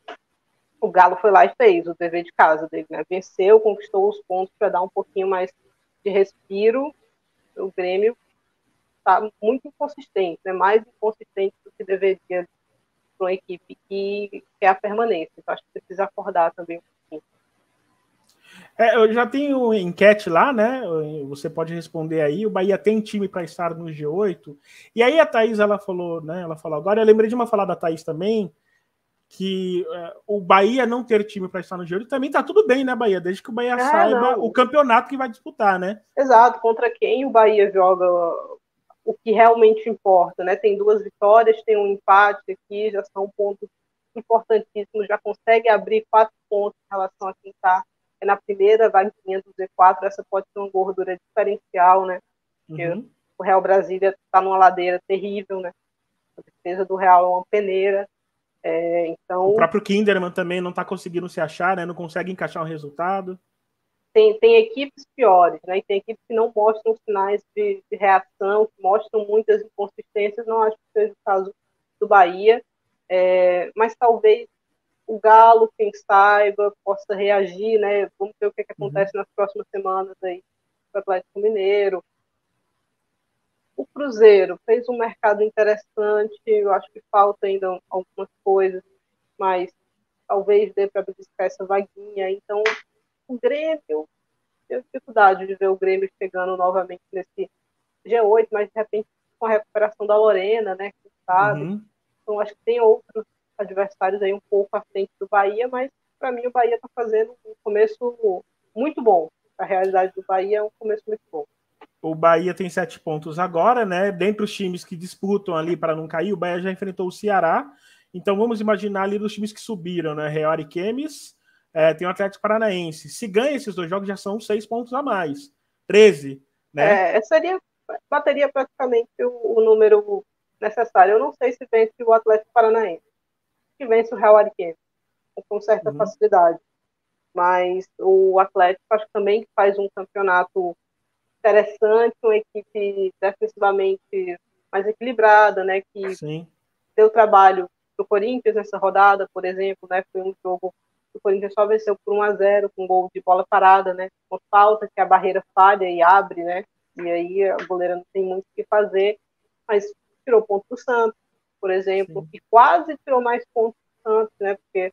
O Galo foi lá e fez o dever de casa dele, né? Venceu, conquistou os pontos para dar um pouquinho mais de respiro. O Grêmio está muito inconsistente, né? mais inconsistente do que deveria para uma equipe que quer a permanência. Então, acho que precisa acordar também um
é, eu já tenho enquete lá, né? Você pode responder aí. O Bahia tem time para estar no G8. E aí a Thaís, ela falou, né? Ela falou agora. Eu lembrei de uma falar da Thaís também, que uh, o Bahia não ter time para estar no G8 também tá tudo bem, né, Bahia? Desde que o Bahia é, saiba não. o campeonato que vai disputar, né?
Exato. Contra quem o Bahia joga o que realmente importa, né? Tem duas vitórias, tem um empate aqui, já são pontos importantíssimos, já consegue abrir quatro pontos em relação a quem está na primeira vaguinha do Z4, essa pode ser uma gordura diferencial, né? Porque uhum. o Real Brasília está numa ladeira terrível, né? A defesa do Real é uma peneira. É, então...
O próprio Kinderman também não está conseguindo se achar, né? Não consegue encaixar um resultado.
Tem, tem equipes piores, né? E tem equipes que não mostram sinais de, de reação, que mostram muitas inconsistências. Não acho que seja o caso do Bahia. É, mas talvez o Galo, quem saiba, possa reagir, né? Vamos ver o que, é que uhum. acontece uhum. nas próximas semanas aí com o Atlético Mineiro. O Cruzeiro fez um mercado interessante, eu acho que falta ainda algumas coisas, mas talvez dê para buscar essa vaguinha. Então, o Grêmio, tenho dificuldade de ver o Grêmio chegando novamente nesse G8, mas de repente com a recuperação da Lorena, né? Sabe. Uhum. Então, acho que tem outros adversários aí um pouco à frente do Bahia, mas para mim o Bahia está fazendo um começo muito bom. A realidade do Bahia é um começo muito bom.
O Bahia tem sete pontos agora, né? Dentre os times que disputam ali para não cair, o Bahia já enfrentou o Ceará. Então vamos imaginar ali dos times que subiram, né? Real e Kemis, é, tem o Atlético Paranaense. Se ganha esses dois jogos, já são seis pontos a mais. 13, né?
É, seria, bateria praticamente o, o número necessário. Eu não sei se vence o Atlético Paranaense que vence o Real Ariquemes, com certa uhum. facilidade. mas o Atlético acho que também faz um campeonato interessante, uma equipe defensivamente mais equilibrada, né, que Sim. deu trabalho para o Corinthians nessa rodada, por exemplo, né, foi um jogo que o Corinthians só venceu por 1 a 0 com gol de bola parada, né, com falta que a barreira falha e abre, né, e aí a goleira não tem muito o que fazer, mas tirou ponto do Santos, por exemplo, Sim. e quase tirou mais pontos do Santos, né, porque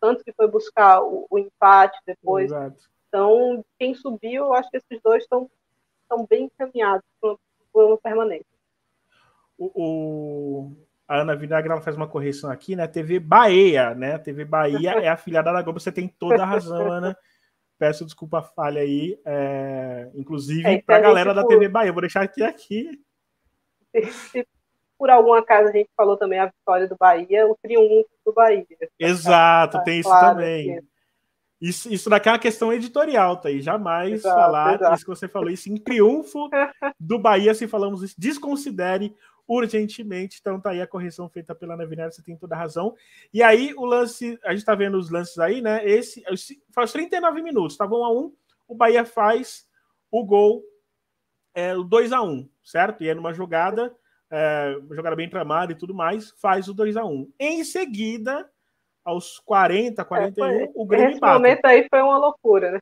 tanto que foi buscar o, o empate depois. Exato. Então, quem subiu, eu acho que esses dois estão estão bem encaminhados para uma permanência.
O, o, a Ana Vinagre ela faz uma correção aqui, né? TV Bahia, né? TV Bahia é afiliada da Globo, você tem toda a razão, Ana. *laughs* Peço desculpa a falha aí, é, inclusive é, para a galera da TV Bahia. Vou deixar aqui aqui.
Se, se, por algum acaso a gente falou também a vitória do Bahia, o triunfo do Bahia.
Exato, tá, tem isso claro, também. Isso, isso daqui é uma questão editorial, tá aí. Jamais exato, falar exato. isso que você falou, isso em triunfo *laughs* do Bahia, se falamos isso, desconsidere urgentemente. Então tá aí a correção feita pela Navinera, você tem toda a razão. E aí o lance, a gente tá vendo os lances aí, né? Esse faz 39 minutos, tá bom a 1, o Bahia faz o gol é, o 2 a 1, certo? E é numa jogada, é, jogada bem tramada e tudo mais, faz o 2 a 1. Em seguida, aos 40, 41, é, foi, o Grêmio
Esse momento aí foi uma loucura, né?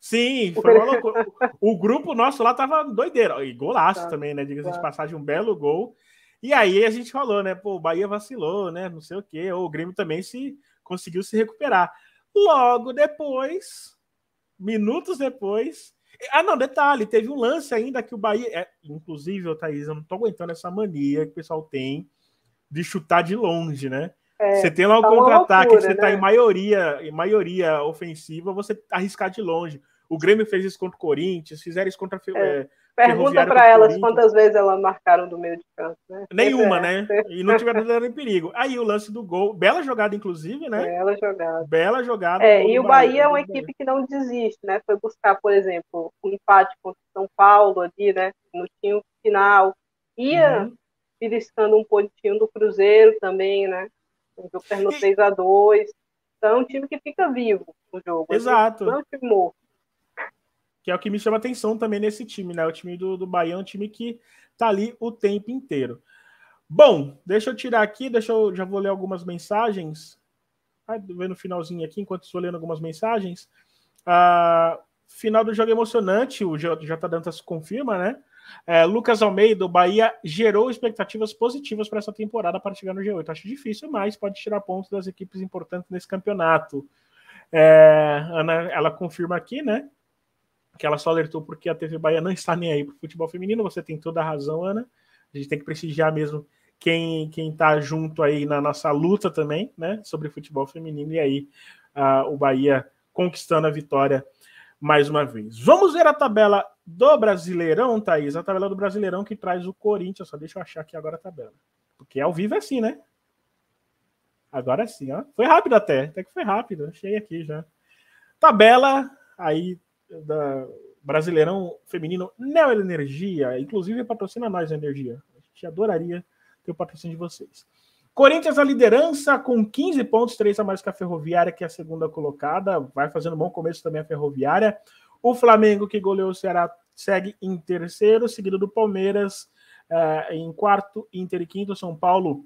Sim, *laughs* foi uma loucura. o grupo nosso lá tava doideiro. E golaço tá, também, né? Diga-se tá. de passagem, um belo gol. E aí a gente falou, né? Pô, o Bahia vacilou, né? Não sei o quê. Ou o Grêmio também se conseguiu se recuperar. Logo depois, minutos depois. Ah, não, detalhe, teve um lance ainda que o Bahia. É, inclusive, Thaís, eu não tô aguentando essa mania que o pessoal tem de chutar de longe, né? É, você tem lá o tá contra-ataque, você está né? em maioria, em maioria ofensiva, você arriscar de longe. O Grêmio fez isso contra o Corinthians, fizeram isso contra
é. Pergunta para elas quantas vezes elas marcaram do meio de campo, né?
Nenhuma, é. né? E não tiveram em perigo. Aí o lance do gol, bela jogada, inclusive, né?
Bela jogada.
Bela jogada.
É, e o Bahia, Bahia é uma equipe que não desiste, né? Foi buscar, por exemplo, o um empate contra o São Paulo ali, né? No time final. Ia uhum. beliscando um pontinho do Cruzeiro também, né? O jogo terminou 3 a 2 Então é um time que fica vivo no jogo.
Exato.
Não é um time morto.
Que é o que me chama atenção também nesse time, né? O time do, do Bahia é um time que tá ali o tempo inteiro. Bom, deixa eu tirar aqui, deixa eu já vou ler algumas mensagens. Vai ver no finalzinho aqui, enquanto estou lendo algumas mensagens. Uh, final do jogo emocionante, o J Dantas confirma, né? É, Lucas Almeida, o Bahia gerou expectativas positivas para essa temporada para chegar no G8. Acho difícil, mas pode tirar pontos das equipes importantes nesse campeonato. É, Ana, ela confirma aqui, né? Que ela só alertou porque a TV Bahia não está nem aí para o futebol feminino. Você tem toda a razão, Ana. A gente tem que prestigiar mesmo quem quem está junto aí na nossa luta também, né? Sobre futebol feminino. E aí o Bahia conquistando a vitória mais uma vez. Vamos ver a tabela do Brasileirão, Thaís. A tabela do Brasileirão que traz o Corinthians. Só deixa eu achar aqui agora a tabela. Porque ao vivo é assim, né? Agora sim, ó. Foi rápido até. Até que foi rápido. Achei aqui já. Tabela aí da Brasileirão Feminino Neo Energia. Inclusive patrocina nós a Energia. A gente adoraria ter o patrocínio de vocês. Corinthians a liderança com 15 pontos, 3 a mais que a Ferroviária, que é a segunda colocada. Vai fazendo um bom começo também a Ferroviária. O Flamengo, que goleou o Ceará, segue em terceiro, seguido do Palmeiras uh, em quarto, Inter e quinto. São Paulo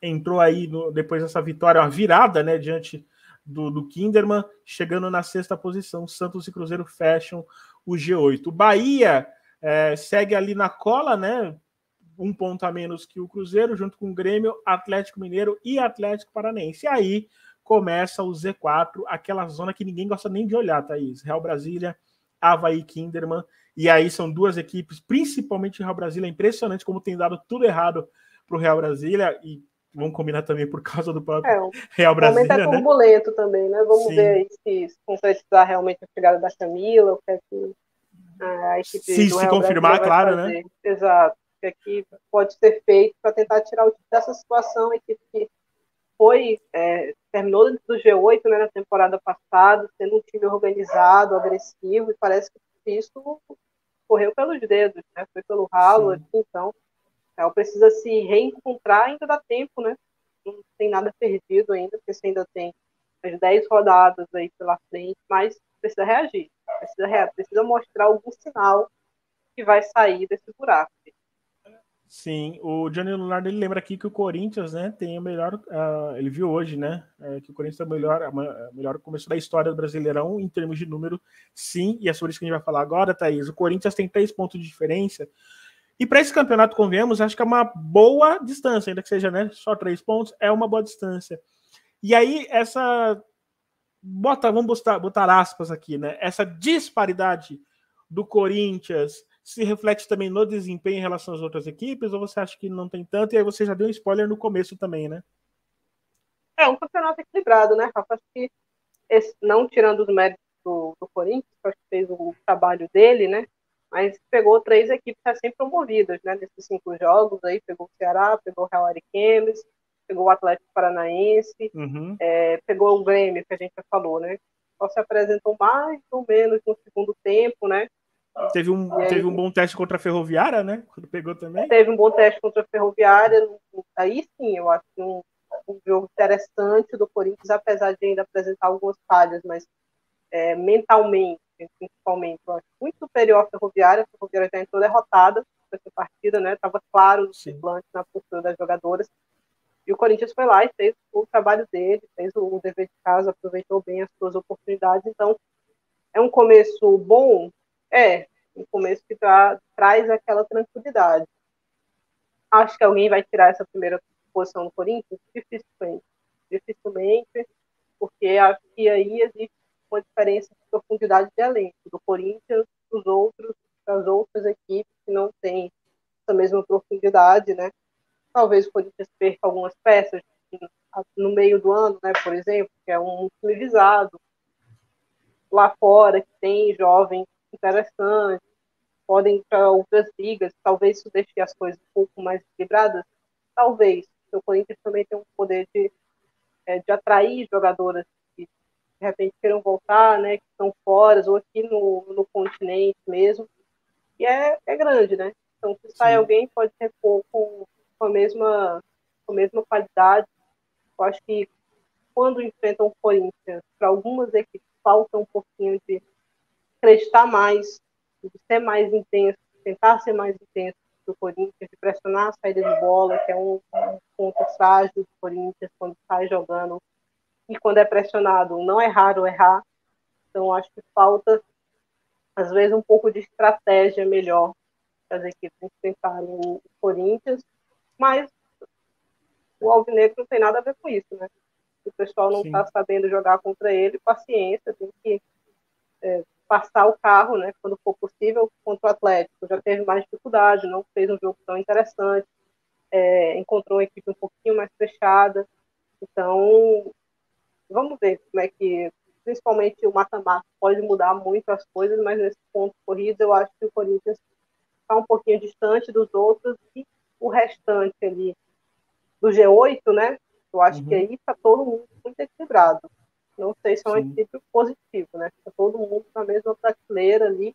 entrou aí no, depois dessa vitória, uma virada, né, diante do, do Kinderman, chegando na sexta posição. Santos e Cruzeiro fecham o G8. O Bahia uh, segue ali na cola, né? Um ponto a menos que o Cruzeiro, junto com o Grêmio, Atlético Mineiro e Atlético Paranaense. E aí começa o Z4, aquela zona que ninguém gosta nem de olhar, Thaís. Real Brasília, Havaí Kinderman. E aí são duas equipes, principalmente o Real Brasília. É impressionante como tem dado tudo errado para o Real Brasília. E vamos combinar também por causa do próprio é, Real Brasília. O
momento é turbulento né? também, né? Vamos Sim. ver aí se, se concretizar realmente a chegada da Camila, o que é que
a equipe se, do se confirmar, claro, né?
fazer. né? Exato. O que é que pode ser feito para tentar tirar o time dessa situação, a equipe que foi, é, terminou dentro do G8 né, na temporada passada, sendo um time organizado, agressivo, e parece que isso correu pelos dedos, né, foi pelo ralo, Sim. então ela precisa se reencontrar, ainda dá tempo, né, não tem nada perdido ainda, porque você ainda tem as 10 rodadas aí pela frente, mas precisa reagir, precisa, reagir, precisa mostrar algum sinal que vai sair desse buraco.
Sim, o Johnny Lunardo ele lembra aqui que o Corinthians, né, tem o melhor, uh, ele viu hoje, né, uh, que o Corinthians é o melhor, uh, melhor começo da história do Brasileirão em termos de número, sim, e é sobre isso que a gente vai falar agora, Thaís. O Corinthians tem três pontos de diferença, e para esse campeonato, convenhamos, acho que é uma boa distância, ainda que seja né, só três pontos, é uma boa distância. E aí, essa. Bota, vamos botar, botar aspas aqui, né? Essa disparidade do Corinthians se reflete também no desempenho em relação às outras equipes, ou você acha que não tem tanto? E aí você já deu um spoiler no começo também, né?
É um campeonato equilibrado, né, Rafa? Acho que esse, não tirando os méritos do, do Corinthians, que acho que fez o trabalho dele, né? Mas pegou três equipes recém-promovidas, né? Nesses cinco jogos aí, pegou o Ceará, pegou o Real Ariquemes, pegou o Atlético Paranaense, uhum. é, pegou o Grêmio, que a gente já falou, né? Só se apresentou mais ou menos no segundo tempo, né?
Teve um, teve um bom teste contra a Ferroviária, né? Quando pegou também.
Teve um bom teste contra a Ferroviária. Aí sim, eu acho que um, um jogo interessante do Corinthians, apesar de ainda apresentar algumas falhas, mas é, mentalmente, principalmente, eu acho muito superior à Ferroviária. A Ferroviária já entrou derrotada nessa partida, né? Estava claro no semblante, na postura das jogadoras. E o Corinthians foi lá e fez o trabalho dele, fez o dever de casa, aproveitou bem as suas oportunidades. Então, é um começo bom é, um começo que tra traz aquela tranquilidade. Acho que alguém vai tirar essa primeira posição do Corinthians? Dificilmente. Dificilmente, porque que aí existe uma diferença de profundidade de elenco do Corinthians dos outros, das outras equipes que não têm essa mesma profundidade, né? Talvez o Corinthians perca algumas peças no meio do ano, né? Por exemplo, que é um time visado lá fora que tem jovens interessantes, podem para outras ligas, talvez isso deixe as coisas um pouco mais equilibradas, talvez. O Corinthians também tem um poder de, é, de atrair jogadoras de repente queiram voltar, né, que estão fora, ou aqui no, no continente mesmo, e é, é grande, né? Então, se sai Sim. alguém, pode repor com, com, a mesma, com a mesma qualidade. Eu acho que quando enfrentam o Corinthians, para algumas equipes falta um pouquinho de acreditar mais, de ser mais intenso, tentar ser mais intenso do Corinthians, de pressionar a saída de bola, que é um, um ponto frágil do Corinthians quando sai jogando. E quando é pressionado, não é raro errar. Então, acho que falta, às vezes, um pouco de estratégia melhor para as equipes enfrentarem o Corinthians. Mas o Alvinegro não tem nada a ver com isso, né? Se o pessoal não está sabendo jogar contra ele, paciência, tem que é, passar o carro, né, quando for possível, contra o Atlético. Já teve mais dificuldade, não fez um jogo tão interessante, é, encontrou uma equipe um pouquinho mais fechada. Então, vamos ver como é que, principalmente o mata-mata, pode mudar muito as coisas, mas nesse ponto corrido, eu acho que o Corinthians está um pouquinho distante dos outros e o restante ali do G8, né? Eu acho uhum. que aí está todo mundo muito equilibrado. Não sei se é um Sim. equilíbrio positivo, né? Tá todo mundo na mesma prateleira ali.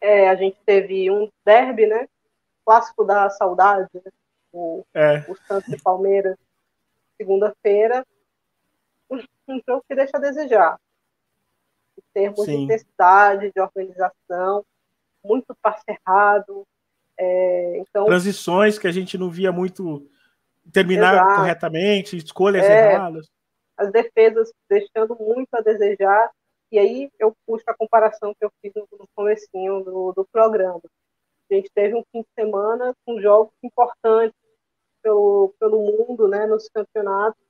É, a gente teve um derby, né? Clássico da saudade, né? o, é. o Santos e Palmeiras, segunda-feira. Um jogo que deixa a desejar. Em termos Sim. de intensidade, de organização, muito parcerrado. É, então,
Transições que a gente não via muito terminar Exato. corretamente, escolhas é, erradas
as defesas deixando muito a desejar, e aí eu puxo a comparação que eu fiz no, no comecinho do, do programa. A gente teve um fim de semana com jogos importantes pelo, pelo mundo, né, nos campeonatos,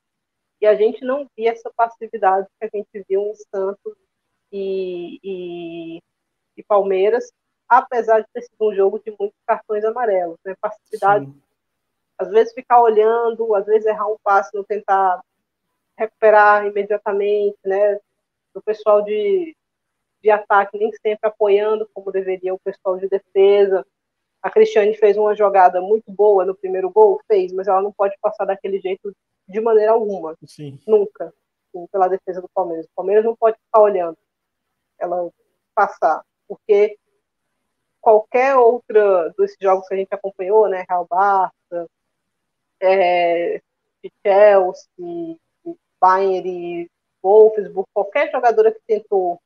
e a gente não via essa passividade que a gente viu em Santos e, e, e Palmeiras, apesar de ter sido um jogo de muitos cartões amarelos, né, passividade, Sim. às vezes ficar olhando, às vezes errar um passo, não tentar recuperar imediatamente, né? O pessoal de, de ataque nem sempre apoiando como deveria o pessoal de defesa. A Cristiane fez uma jogada muito boa no primeiro gol, fez, mas ela não pode passar daquele jeito de maneira alguma. Sim. Nunca. Sim, pela defesa do Palmeiras. O Palmeiras não pode ficar olhando ela passar, porque qualquer outra dos jogos que a gente acompanhou, né, Real Barça, é, Chelsea, Bayern, Wolfsburg, qualquer jogadora que tentou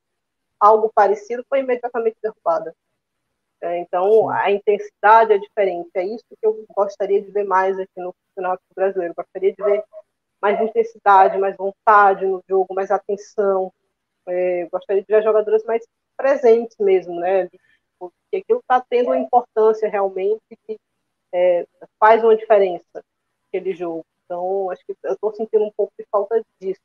algo parecido foi imediatamente derrubada. É, então, a intensidade é diferente. É isso que eu gostaria de ver mais aqui no Campeonato Brasileiro. Gostaria de ver mais intensidade, mais vontade no jogo, mais atenção. É, gostaria de ver jogadores mais presentes mesmo, né? Porque aquilo está tendo uma importância realmente que é, faz uma diferença aquele jogo. Então, acho que eu estou sentindo um pouco de falta disso.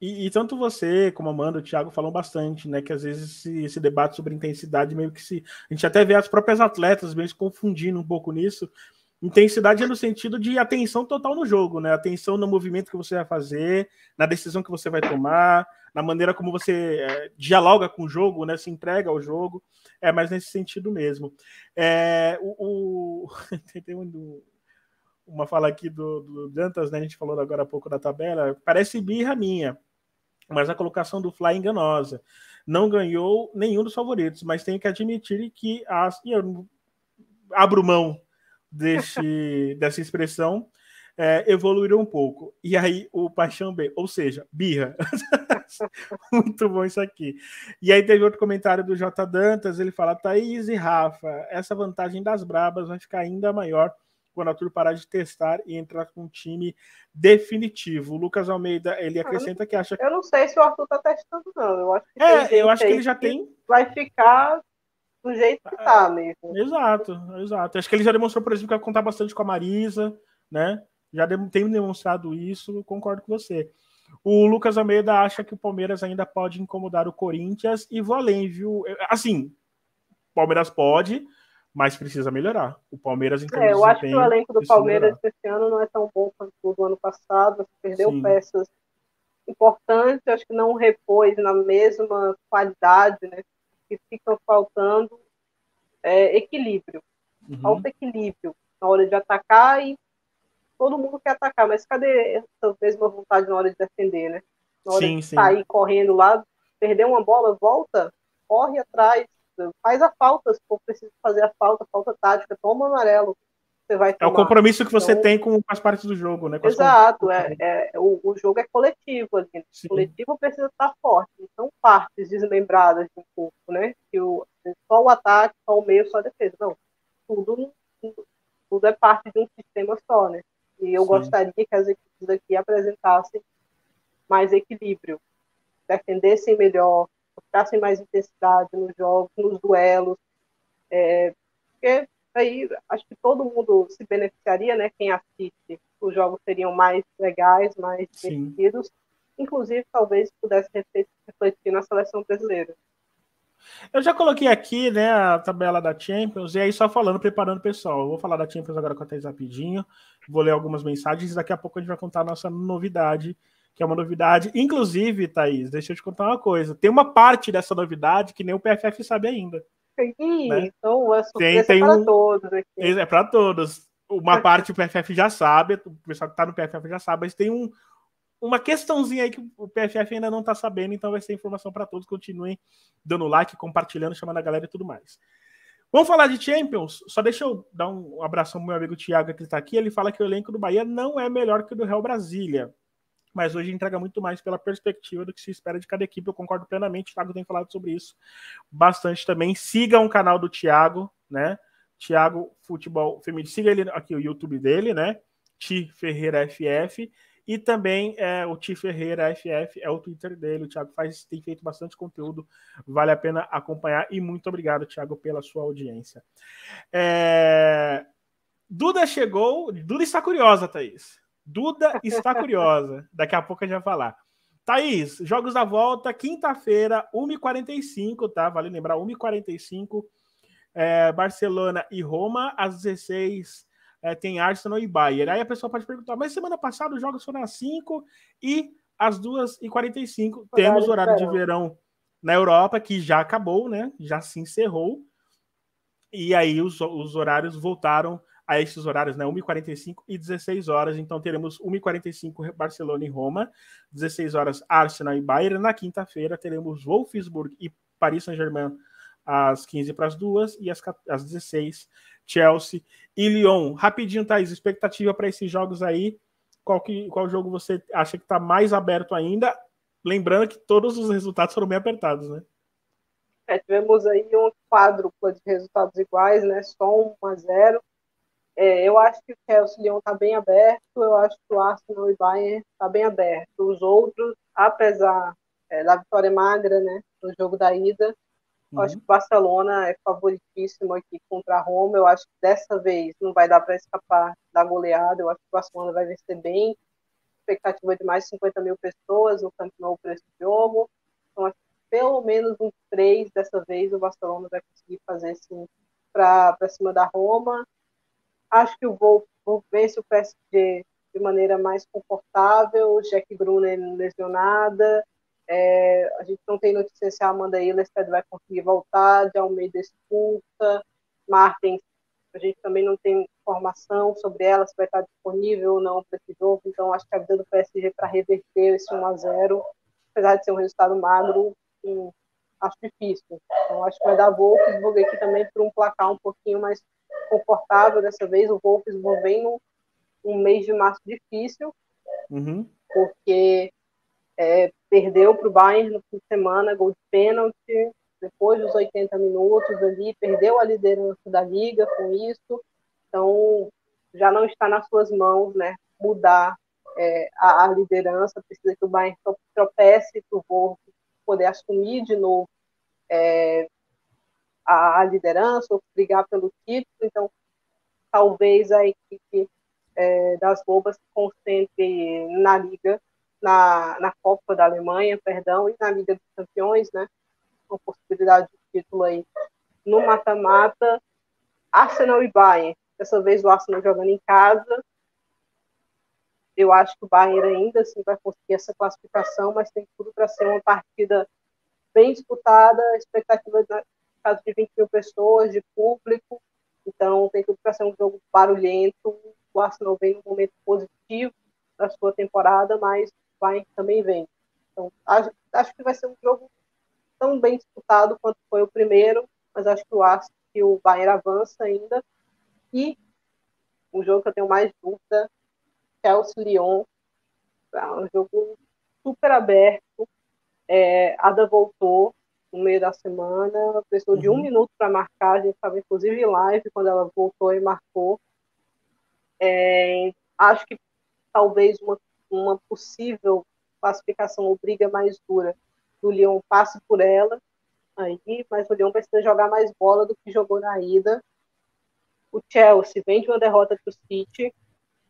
E, e, tanto você como Amanda, o Thiago falam bastante, né? Que às vezes esse, esse, debate sobre intensidade meio que se. A gente até vê as próprias atletas meio se confundindo um pouco nisso. Intensidade é no sentido de atenção total no jogo, né? Atenção no movimento que você vai fazer, na decisão que você vai tomar, na maneira como você é, dialoga com o jogo, né? Se entrega ao jogo. É mais nesse sentido mesmo. É, o, o... *laughs* Tem um, uma fala aqui do, do Dantas, né? A gente falou agora há pouco da tabela. Parece birra minha mas a colocação do Fly é enganosa. Não ganhou nenhum dos favoritos, mas tenho que admitir que as, eu abro mão desse, *laughs* dessa expressão, é, evoluíram um pouco. E aí o Paixão B, ou seja, birra. *laughs* Muito bom isso aqui. E aí teve outro comentário do J. Dantas, ele fala, Thaís e Rafa, essa vantagem das brabas vai ficar ainda maior quando o Arthur parar de testar e entrar com um time definitivo. O Lucas Almeida, ele acrescenta que acha.
Eu não sei se o Arthur está testando, não. Eu acho que,
é, eu acho que ele já tem...
Vai ficar do jeito que tá mesmo.
Exato, exato. Acho que ele já demonstrou, por exemplo, que vai contar bastante com a Marisa, né? Já tem demonstrado isso, concordo com você. O Lucas Almeida acha que o Palmeiras ainda pode incomodar o Corinthians e vou além, viu? Assim, Palmeiras pode, mas precisa melhorar. O Palmeiras,
em é, eu acho que o elenco do Palmeiras melhorar. esse ano não é tão bom quanto o do ano passado. Perdeu Sim. peças importantes, acho que não repôs na mesma qualidade, né? Que ficam faltando é, equilíbrio. Uhum. Falta equilíbrio na hora de atacar e todo mundo quer atacar, mas cadê essa mesma vontade na hora de defender, né? Na hora sim, de sim. sair correndo lá, perder uma bola, volta, corre atrás, faz a falta, se for preciso fazer a falta, falta tática, toma o amarelo. Você vai
tomar. É o compromisso que você então, tem com as partes do jogo, né?
Exato, é, é, o, o jogo é coletivo. Assim, o coletivo precisa estar forte, não são partes desmembradas de um corpo, né? Que o, só o ataque, só o meio, só a defesa. Não, tudo, tudo, tudo é parte de um sistema só, né? E eu Sim. gostaria que as equipes aqui apresentassem mais equilíbrio, defendessem melhor, mostrassem mais intensidade nos jogos, nos duelos, é, porque aí acho que todo mundo se beneficiaria, né? Quem assiste, os jogos seriam mais legais, mais divertidos, inclusive talvez pudesse refletir na seleção brasileira.
Eu já coloquei aqui, né, a tabela da Champions, e aí só falando, preparando o pessoal. Eu vou falar da Champions agora com a Thais rapidinho, vou ler algumas mensagens, e daqui a pouco a gente vai contar a nossa novidade que é uma novidade. Inclusive, Thaís, deixa eu te contar uma coisa. Tem uma parte dessa novidade que nem o PFF sabe ainda.
Sim, né? então é tem, tem para um... todos aqui.
É para todos. Uma parte o PFF já sabe, o pessoal que está no PFF já sabe, mas tem um, uma questãozinha aí que o PFF ainda não está sabendo, então vai ser informação para todos. Continuem dando like, compartilhando, chamando a galera e tudo mais. Vamos falar de Champions? Só deixa eu dar um abraço ao meu amigo Thiago que está aqui. Ele fala que o elenco do Bahia não é melhor que o do Real Brasília mas hoje entrega muito mais pela perspectiva do que se espera de cada equipe. Eu concordo plenamente, o Thiago tem falado sobre isso bastante também. Siga o canal do Thiago, né? Thiago Futebol Feminino. Siga ele aqui, o YouTube dele, né? Ti Ferreira FF. E também é, o Ti Ferreira FF é o Twitter dele. O Thiago faz, tem feito bastante conteúdo, vale a pena acompanhar. E muito obrigado, Thiago, pela sua audiência. É... Duda chegou. Duda está curiosa, Thaís. Duda está curiosa. Daqui a pouco a gente vai falar. Thaís, jogos da volta, quinta-feira, 1h45, tá? Vale lembrar, 1h45. É, Barcelona e Roma, às 16 é, tem Arsenal e Bayern. Aí a pessoa pode perguntar, mas semana passada os jogos foram às 5 e às 2h45. Temos horário de verão na Europa, que já acabou, né? Já se encerrou. E aí os, os horários voltaram a esses horários, né? 1h45 e 16 horas. Então teremos 1h45 Barcelona e Roma, 16 horas Arsenal e Bayern. Na quinta-feira teremos Wolfsburg e Paris Saint-Germain às 15 para as duas e às, às 16 Chelsea e Lyon. Rapidinho, Thaís, expectativa para esses jogos aí. qual, que, qual jogo você acha que está mais aberto ainda? Lembrando que todos os resultados foram bem apertados, né?
É, tivemos aí um quádruplo de resultados iguais, né? Só 1 a 0. É, eu acho que o Chelsea Lyon está bem aberto, eu acho que o Arsenal e Bayern está bem aberto. Os outros, apesar é, da vitória magra, né, no jogo da ida, uhum. eu acho que o Barcelona é favoritíssimo aqui contra a Roma. Eu acho que dessa vez não vai dar para escapar da goleada. Eu acho que o Barcelona vai vencer bem. Expectativa de mais de 50 mil pessoas no Camp Nou para esse jogo. Então, acho que pelo menos uns três dessa vez o Barcelona vai conseguir fazer assim para cima da Roma. Acho que o Wolf, vence o PSG de maneira mais confortável, Jack Brunner lesionada, é, a gente não tem notícia se a Amanda Ilested vai conseguir voltar, de Almeida expulsa, Martins, a gente também não tem informação sobre ela, se vai estar disponível ou não para esse jogo, então acho que a vida do PSG para reverter esse 1 a 0 apesar de ser um resultado magro, sim, acho difícil. Então acho que vai dar Wolfsburg aqui também para um placar um pouquinho mais confortável dessa vez. O Wolfsburg vem num, um mês de março difícil, uhum. porque é, perdeu para o Bayern no fim de semana, gol de pênalti, depois dos 80 minutos ali, perdeu a liderança da liga com isso, então já não está nas suas mãos, né, mudar é, a, a, liderança, precisa que o Bayern tropece para o Wolf poder assumir de novo é, a, a, liderança ou brigar pelo título, então talvez a equipe é, das Lobas se concentre na liga na, na Copa da Alemanha, perdão, e na Liga dos Campeões, né? Com possibilidade de título aí no mata-mata. Arsenal e Bayern. Dessa vez o Arsenal jogando em casa. Eu acho que o Bayern ainda assim vai conseguir essa classificação, mas tem tudo para ser uma partida bem disputada, expectativa de caso de 20 mil pessoas, de público, então tem tudo para ser um jogo barulhento. O Arsenal vem num momento positivo da sua temporada, mas vai também vem. Então, acho, acho, que vai ser um jogo tão bem disputado quanto foi o primeiro, mas acho que eu acho que o Bayern avança ainda. E o jogo que eu tenho mais dúvida, Chelsea-Lyon, é um jogo super aberto. É, Ada voltou no meio da semana, precisou uhum. de um uhum. minuto para marcar, a gente estava inclusive em live quando ela voltou e marcou. É, acho que talvez uma uma possível classificação ou briga mais dura do Lyon passe por ela, aí, mas o Lyon precisa jogar mais bola do que jogou na ida. O Chelsea vem de uma derrota para o City,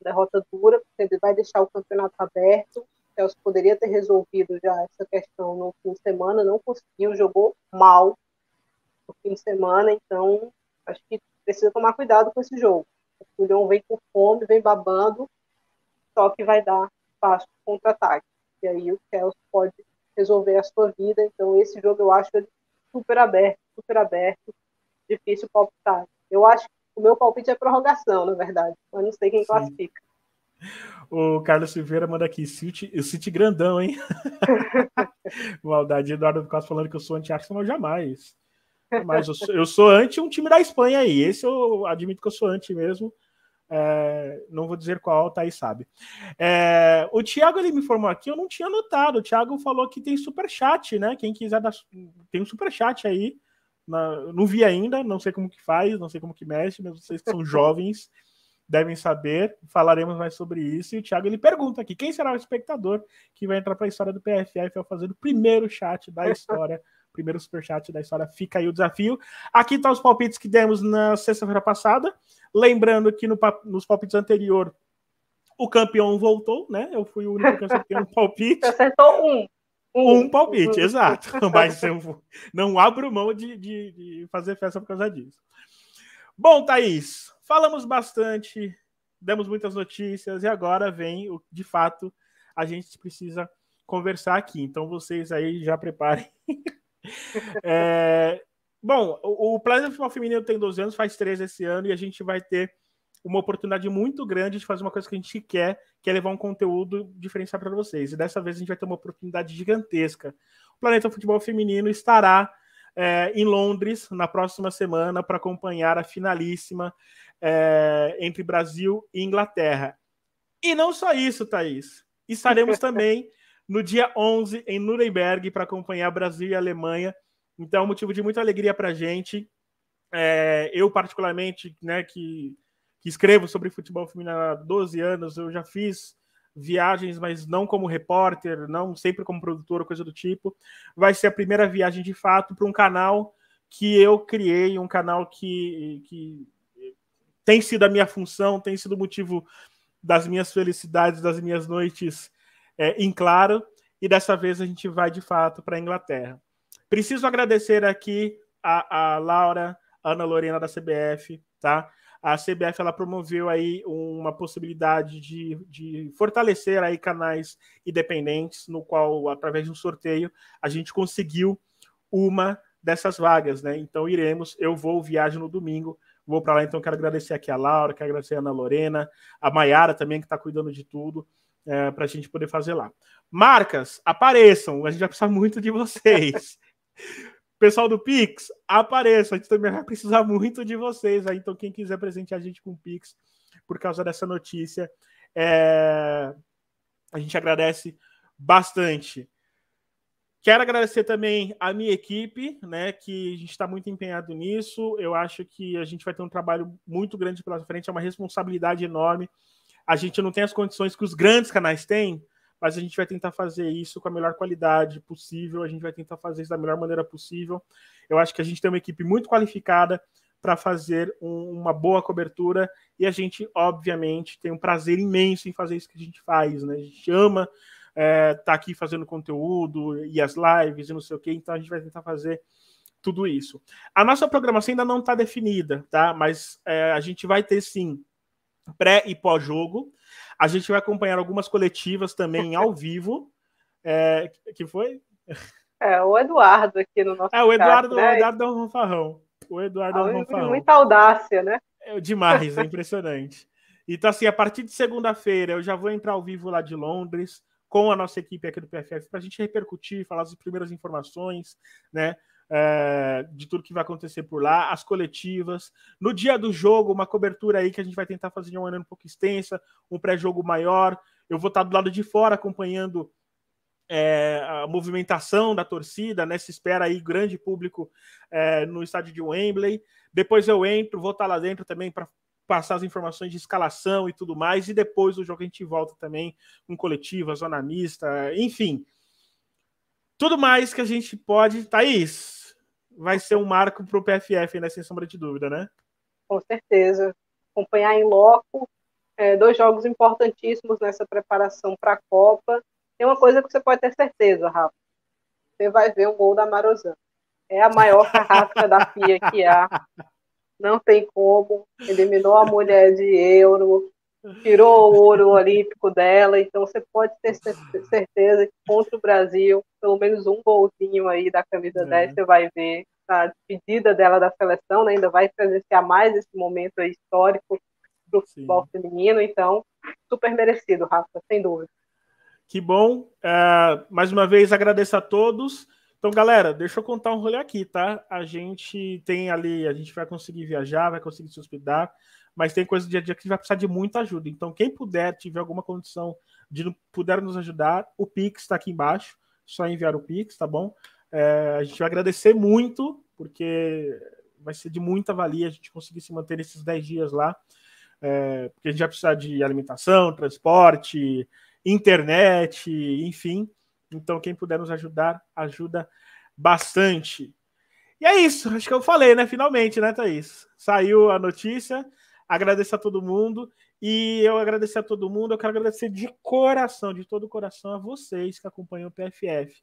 derrota dura, porque ele vai deixar o campeonato aberto. O Chelsea poderia ter resolvido já essa questão no fim de semana, não conseguiu, jogou mal no fim de semana, então acho que precisa tomar cuidado com esse jogo. O Lyon vem com fome, vem babando, só que vai dar espaço contra-ataque. E aí o Chelsea pode resolver a sua vida. Então esse jogo eu acho super aberto, super aberto, difícil palpitar. Eu acho que o meu palpite é prorrogação, na verdade. Mas não sei quem Sim. classifica.
O Carlos Silveira manda aqui, City, o City grandão, hein? *laughs* Maldade, Eduardo Costa falando que eu sou anti-Arsenal, jamais. *laughs* Mas eu sou, eu sou anti um time da Espanha aí. Esse eu admito que eu sou anti mesmo. É, não vou dizer qual, tá aí sabe. É, o Thiago ele me informou aqui, eu não tinha notado. O Thiago falou que tem super chat, né? Quem quiser dar, tem um super chat aí. Na, não vi ainda, não sei como que faz, não sei como que mexe, mas vocês que são *laughs* jovens devem saber. Falaremos mais sobre isso. E o Thiago ele pergunta aqui: quem será o espectador que vai entrar para a história do PFF ao fazer o primeiro chat da *laughs* história? primeiro superchat da história. Fica aí o desafio. Aqui tá os palpites que demos na sexta-feira passada. Lembrando que no, nos palpites anterior o campeão voltou, né? Eu fui o único que acertei um palpite.
Você acertou um.
Um, um palpite, exato. *laughs* Mas eu não abro mão de, de, de fazer festa por causa disso. Bom, Thaís, falamos bastante, demos muitas notícias e agora vem o de fato a gente precisa conversar aqui. Então vocês aí já preparem *laughs* é, bom, o, o Planeta Futebol Feminino tem 12 anos, faz 13 esse ano, e a gente vai ter uma oportunidade muito grande de fazer uma coisa que a gente quer, que é levar um conteúdo diferenciado para vocês. E dessa vez a gente vai ter uma oportunidade gigantesca. O Planeta Futebol Feminino estará é, em Londres na próxima semana para acompanhar a finalíssima é, entre Brasil e Inglaterra. E não só isso, Thaís. Estaremos *laughs* também no dia 11 em Nuremberg para acompanhar Brasil e Alemanha. Então, é motivo de muita alegria para a gente. É, eu, particularmente, né, que, que escrevo sobre futebol feminino há 12 anos, eu já fiz viagens, mas não como repórter, não sempre como produtor, coisa do tipo. Vai ser a primeira viagem de fato para um canal que eu criei, um canal que, que tem sido a minha função, tem sido o motivo das minhas felicidades, das minhas noites é, em claro. E dessa vez a gente vai de fato para a Inglaterra. Preciso agradecer aqui a, a Laura, Ana Lorena da CBF, tá? A CBF ela promoveu aí uma possibilidade de, de fortalecer aí canais independentes, no qual, através de um sorteio, a gente conseguiu uma dessas vagas, né? Então iremos, eu vou viajar no domingo, vou para lá, então quero agradecer aqui a Laura, quero agradecer a Ana Lorena, a Maiara também, que está cuidando de tudo, é, para a gente poder fazer lá. Marcas, apareçam, a gente vai precisar muito de vocês. *laughs* Pessoal do Pix, apareça, a gente também vai precisar muito de vocês. Aí, então, quem quiser presentear a gente com o Pix por causa dessa notícia, é... a gente agradece bastante. Quero agradecer também a minha equipe, né? Que a gente está muito empenhado nisso. Eu acho que a gente vai ter um trabalho muito grande pela frente, é uma responsabilidade enorme. A gente não tem as condições que os grandes canais têm, mas a gente vai tentar fazer isso com a melhor qualidade possível, a gente vai tentar fazer isso da melhor maneira possível. Eu acho que a gente tem uma equipe muito qualificada para fazer um, uma boa cobertura e a gente, obviamente, tem um prazer imenso em fazer isso que a gente faz, né? A gente ama é, tá aqui fazendo conteúdo e as lives e não sei o que, então a gente vai tentar fazer tudo isso. A nossa programação ainda não está definida, tá? Mas é, a gente vai ter sim pré e pós-jogo. A gente vai acompanhar algumas coletivas também ao *laughs* vivo. É, que foi?
É, o Eduardo aqui no nosso.
É, o Eduardo, chat, né? o Eduardo é um fanfarrão. O Eduardo é um fanfarrão.
Muita audácia, né?
É demais, é impressionante. Então, assim, a partir de segunda-feira eu já vou entrar ao vivo lá de Londres com a nossa equipe aqui do PFF para a gente repercutir, falar as primeiras informações, né? é, de tudo que vai acontecer por lá, as coletivas. No dia do jogo, uma cobertura aí que a gente vai tentar fazer de uma maneira um pouco extensa, um pré-jogo maior. Eu vou estar do lado de fora acompanhando é, a movimentação da torcida, né? Se espera aí grande público é, no estádio de Wembley. Depois eu entro, vou estar lá dentro também para passar as informações de escalação e tudo mais. E depois do jogo a gente volta também com coletiva, zona mista, enfim. Tudo mais que a gente pode. Thaís, vai ser um marco para o PFF, né? Sem sombra de dúvida, né?
Com certeza. Acompanhar em loco, é, dois jogos importantíssimos nessa preparação para a Copa. Tem uma coisa que você pode ter certeza, Rafa. Você vai ver um gol da Marozan. É a maior *laughs* carrasca da FIA que há. Não tem como. Eliminou a mulher de euro, tirou o ouro olímpico dela. Então você pode ter certeza que contra o Brasil, pelo menos um golzinho aí da camisa é. 10 você vai ver. A despedida dela da seleção, né? ainda vai presenciar mais esse momento histórico para o futebol feminino. Então, super merecido, Rafa, sem dúvida.
Que bom. É, mais uma vez agradeço a todos. Então, galera, deixa eu contar um rolê aqui, tá? A gente tem ali, a gente vai conseguir viajar, vai conseguir se hospedar mas tem coisa do dia a dia que vai precisar de muita ajuda. Então, quem puder, tiver alguma condição de puder nos ajudar, o Pix está aqui embaixo, só enviar o Pix, tá bom? É, a gente vai agradecer muito, porque vai ser de muita valia a gente conseguir se manter esses 10 dias lá, é, porque a gente vai precisar de alimentação, transporte, internet, enfim. Então, quem puder nos ajudar, ajuda bastante. E é isso, acho que eu falei, né? Finalmente, né, Thaís? Saiu a notícia agradecer a todo mundo. E eu agradecer a todo mundo, eu quero agradecer de coração, de todo o coração, a vocês que acompanham o PFF.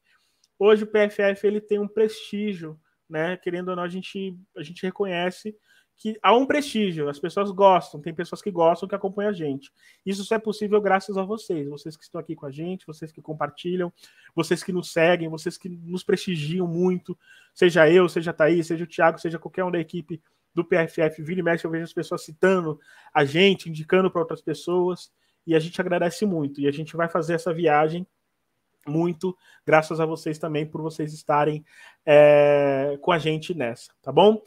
Hoje o PFF ele tem um prestígio, né? Querendo ou não, a gente, a gente reconhece que há um prestígio, as pessoas gostam, tem pessoas que gostam que acompanham a gente. Isso só é possível graças a vocês, vocês que estão aqui com a gente, vocês que compartilham, vocês que nos seguem, vocês que nos prestigiam muito, seja eu, seja Thaís, seja o Thiago, seja qualquer um da equipe do PFF, vira e mexe, eu vejo as pessoas citando a gente, indicando para outras pessoas, e a gente agradece muito. E a gente vai fazer essa viagem muito, graças a vocês também, por vocês estarem é, com a gente nessa, tá bom?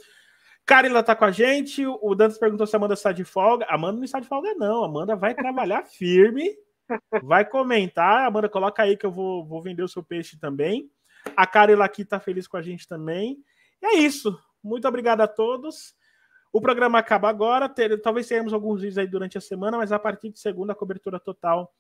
Carila tá com a gente. O Dantas perguntou se a Amanda está de folga. Amanda não está de folga, não. Amanda vai trabalhar *laughs* firme, vai comentar. Amanda, coloca aí que eu vou, vou vender o seu peixe também. A Carila aqui tá feliz com a gente também. E é isso. Muito obrigado a todos. O programa acaba agora. Ter, talvez tenhamos alguns vídeos aí durante a semana, mas a partir de segunda, a cobertura total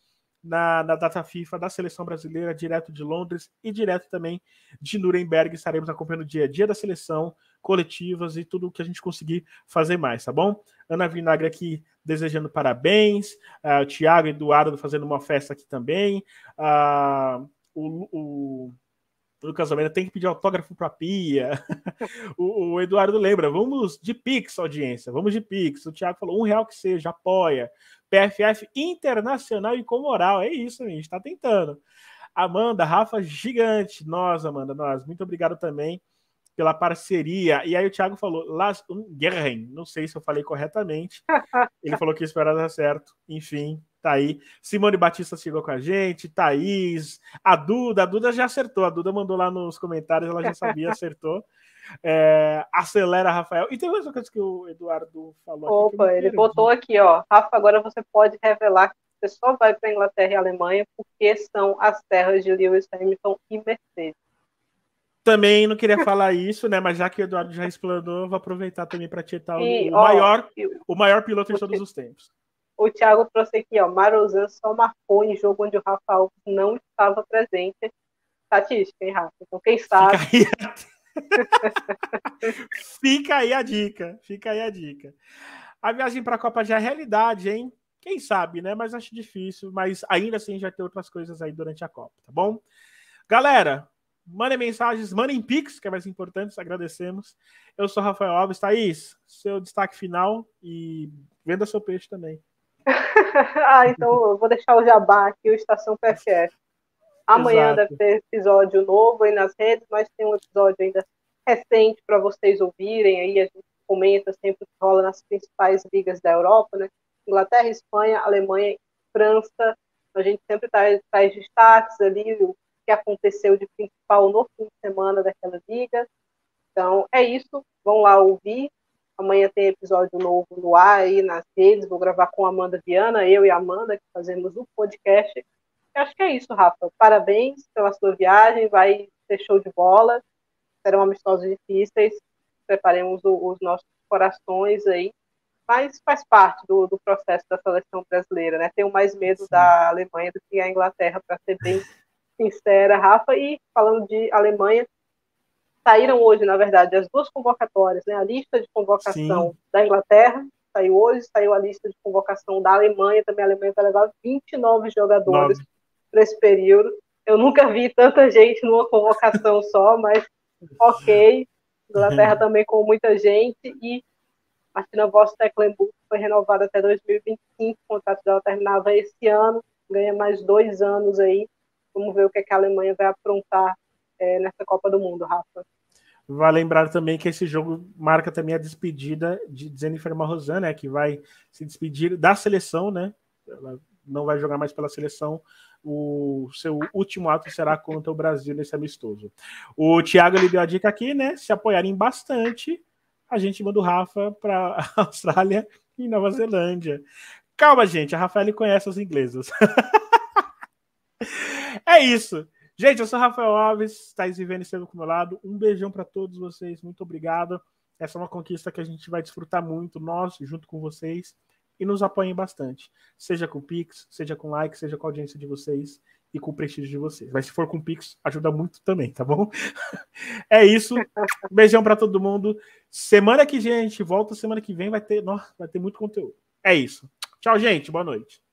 na, na, data FIFA da seleção brasileira, direto de Londres e direto também de Nuremberg. Estaremos acompanhando o dia a dia da seleção, coletivas e tudo o que a gente conseguir fazer mais, tá bom? Ana Vinagre aqui desejando parabéns, uh, o Tiago Eduardo fazendo uma festa aqui também, uh, o, o Lucas Almeida tem que pedir autógrafo para Pia. *laughs* o, o, Eduardo lembra, vamos de Pix, audiência, vamos de Pix. O Thiago falou, um real que seja, apoia. PFF internacional e com moral. É isso, a gente está tentando. Amanda, Rafa, gigante. Nós, Amanda, nós. Muito obrigado também pela parceria. E aí o Thiago falou, Las Ungerren. Não sei se eu falei corretamente. *laughs* Ele falou que esperava dar certo. Enfim, tá aí. Simone Batista chegou com a gente, Thaís, a Duda, a Duda já acertou, a Duda mandou lá nos comentários, ela já sabia, *laughs* acertou. É, acelera, Rafael. E tem outra coisa que o Eduardo falou.
Opa, ele botou aqui, ó. Rafa, agora você pode revelar que você só vai para Inglaterra e Alemanha porque são as terras de Lewis Hamilton e Mercedes.
Também não queria falar isso, né? Mas já que o Eduardo já explanou, vou aproveitar também para tietar o, o, maior, o maior piloto de todos os tempos.
O Thiago trouxe aqui, ó. Marozan só marcou em jogo onde o Rafael não estava presente. Estatística, hein, Rafa? Então, quem sabe.
Fica aí, *laughs* Fica aí a dica. Fica aí a dica. A viagem para a Copa já é realidade, hein? Quem sabe, né? Mas acho difícil. Mas ainda assim já tem outras coisas aí durante a Copa, tá bom? Galera, mandem mensagens, mandem pics, que é mais importante, agradecemos. Eu sou Rafael Alves. Thaís, seu destaque final e venda seu peixe também. *laughs*
ah, então eu vou deixar o jabá aqui, o Estação PFF. Amanhã Exato. deve ter episódio novo aí nas redes, mas tem um episódio ainda recente para vocês ouvirem. Aí a gente comenta sempre o que rola nas principais ligas da Europa, né? Inglaterra, Espanha, Alemanha, França. A gente sempre traz, traz destaques ali, o que aconteceu de principal no fim de semana daquela liga. Então, é isso. Vão lá ouvir. Amanhã tem episódio novo no ar aí nas redes. Vou gravar com a Amanda Viana, eu e a Amanda, que fazemos o podcast. Eu acho que é isso, Rafa. Parabéns pela sua viagem. Vai ser show de bola. Serão amistosos difíceis. Preparemos o, os nossos corações aí. Mas faz parte do, do, processo da seleção brasileira, né? Tenho mais medo Sim. da Alemanha do que a Inglaterra, para ser bem sincera, Rafa. E falando de Alemanha, saíram hoje, na verdade, as duas convocatórias, né? A lista de convocação Sim. da Inglaterra saiu hoje, saiu a lista de convocação da Alemanha, também a Alemanha vai levar 29 jogadores para esse período. Eu nunca vi tanta gente numa convocação só, mas ok. Inglaterra uhum. também com muita gente e a Tina Voss Tecklenburg foi renovada até 2025, o contrato dela terminava esse ano, ganha mais dois anos aí. Vamos ver o que, é que a Alemanha vai aprontar é, nessa Copa do Mundo, Rafa.
Vai lembrar também que esse jogo marca também a despedida de Jennifer Marrosan, né, que vai se despedir da seleção, né? Ela não vai jogar mais pela seleção. O seu último ato será contra o Brasil nesse amistoso. O Thiago lhe deu a dica aqui, né? Se apoiarem bastante, a gente manda o Rafa para *laughs* Austrália e Nova Zelândia. Calma, gente, a Rafael conhece os ingleses. *laughs* é isso. Gente, eu sou Rafael Alves, Thais Vivendo com o meu lado. Um beijão para todos vocês, muito obrigado. Essa é uma conquista que a gente vai desfrutar muito, nós, junto com vocês, e nos apoiem bastante. Seja com Pix, seja com like, seja com a audiência de vocês e com o prestígio de vocês. Mas se for com Pix, ajuda muito também, tá bom? *laughs* é isso. Um beijão para todo mundo. Semana que vem gente volta, semana que vem vai ter, nossa, vai ter muito conteúdo. É isso. Tchau, gente. Boa noite.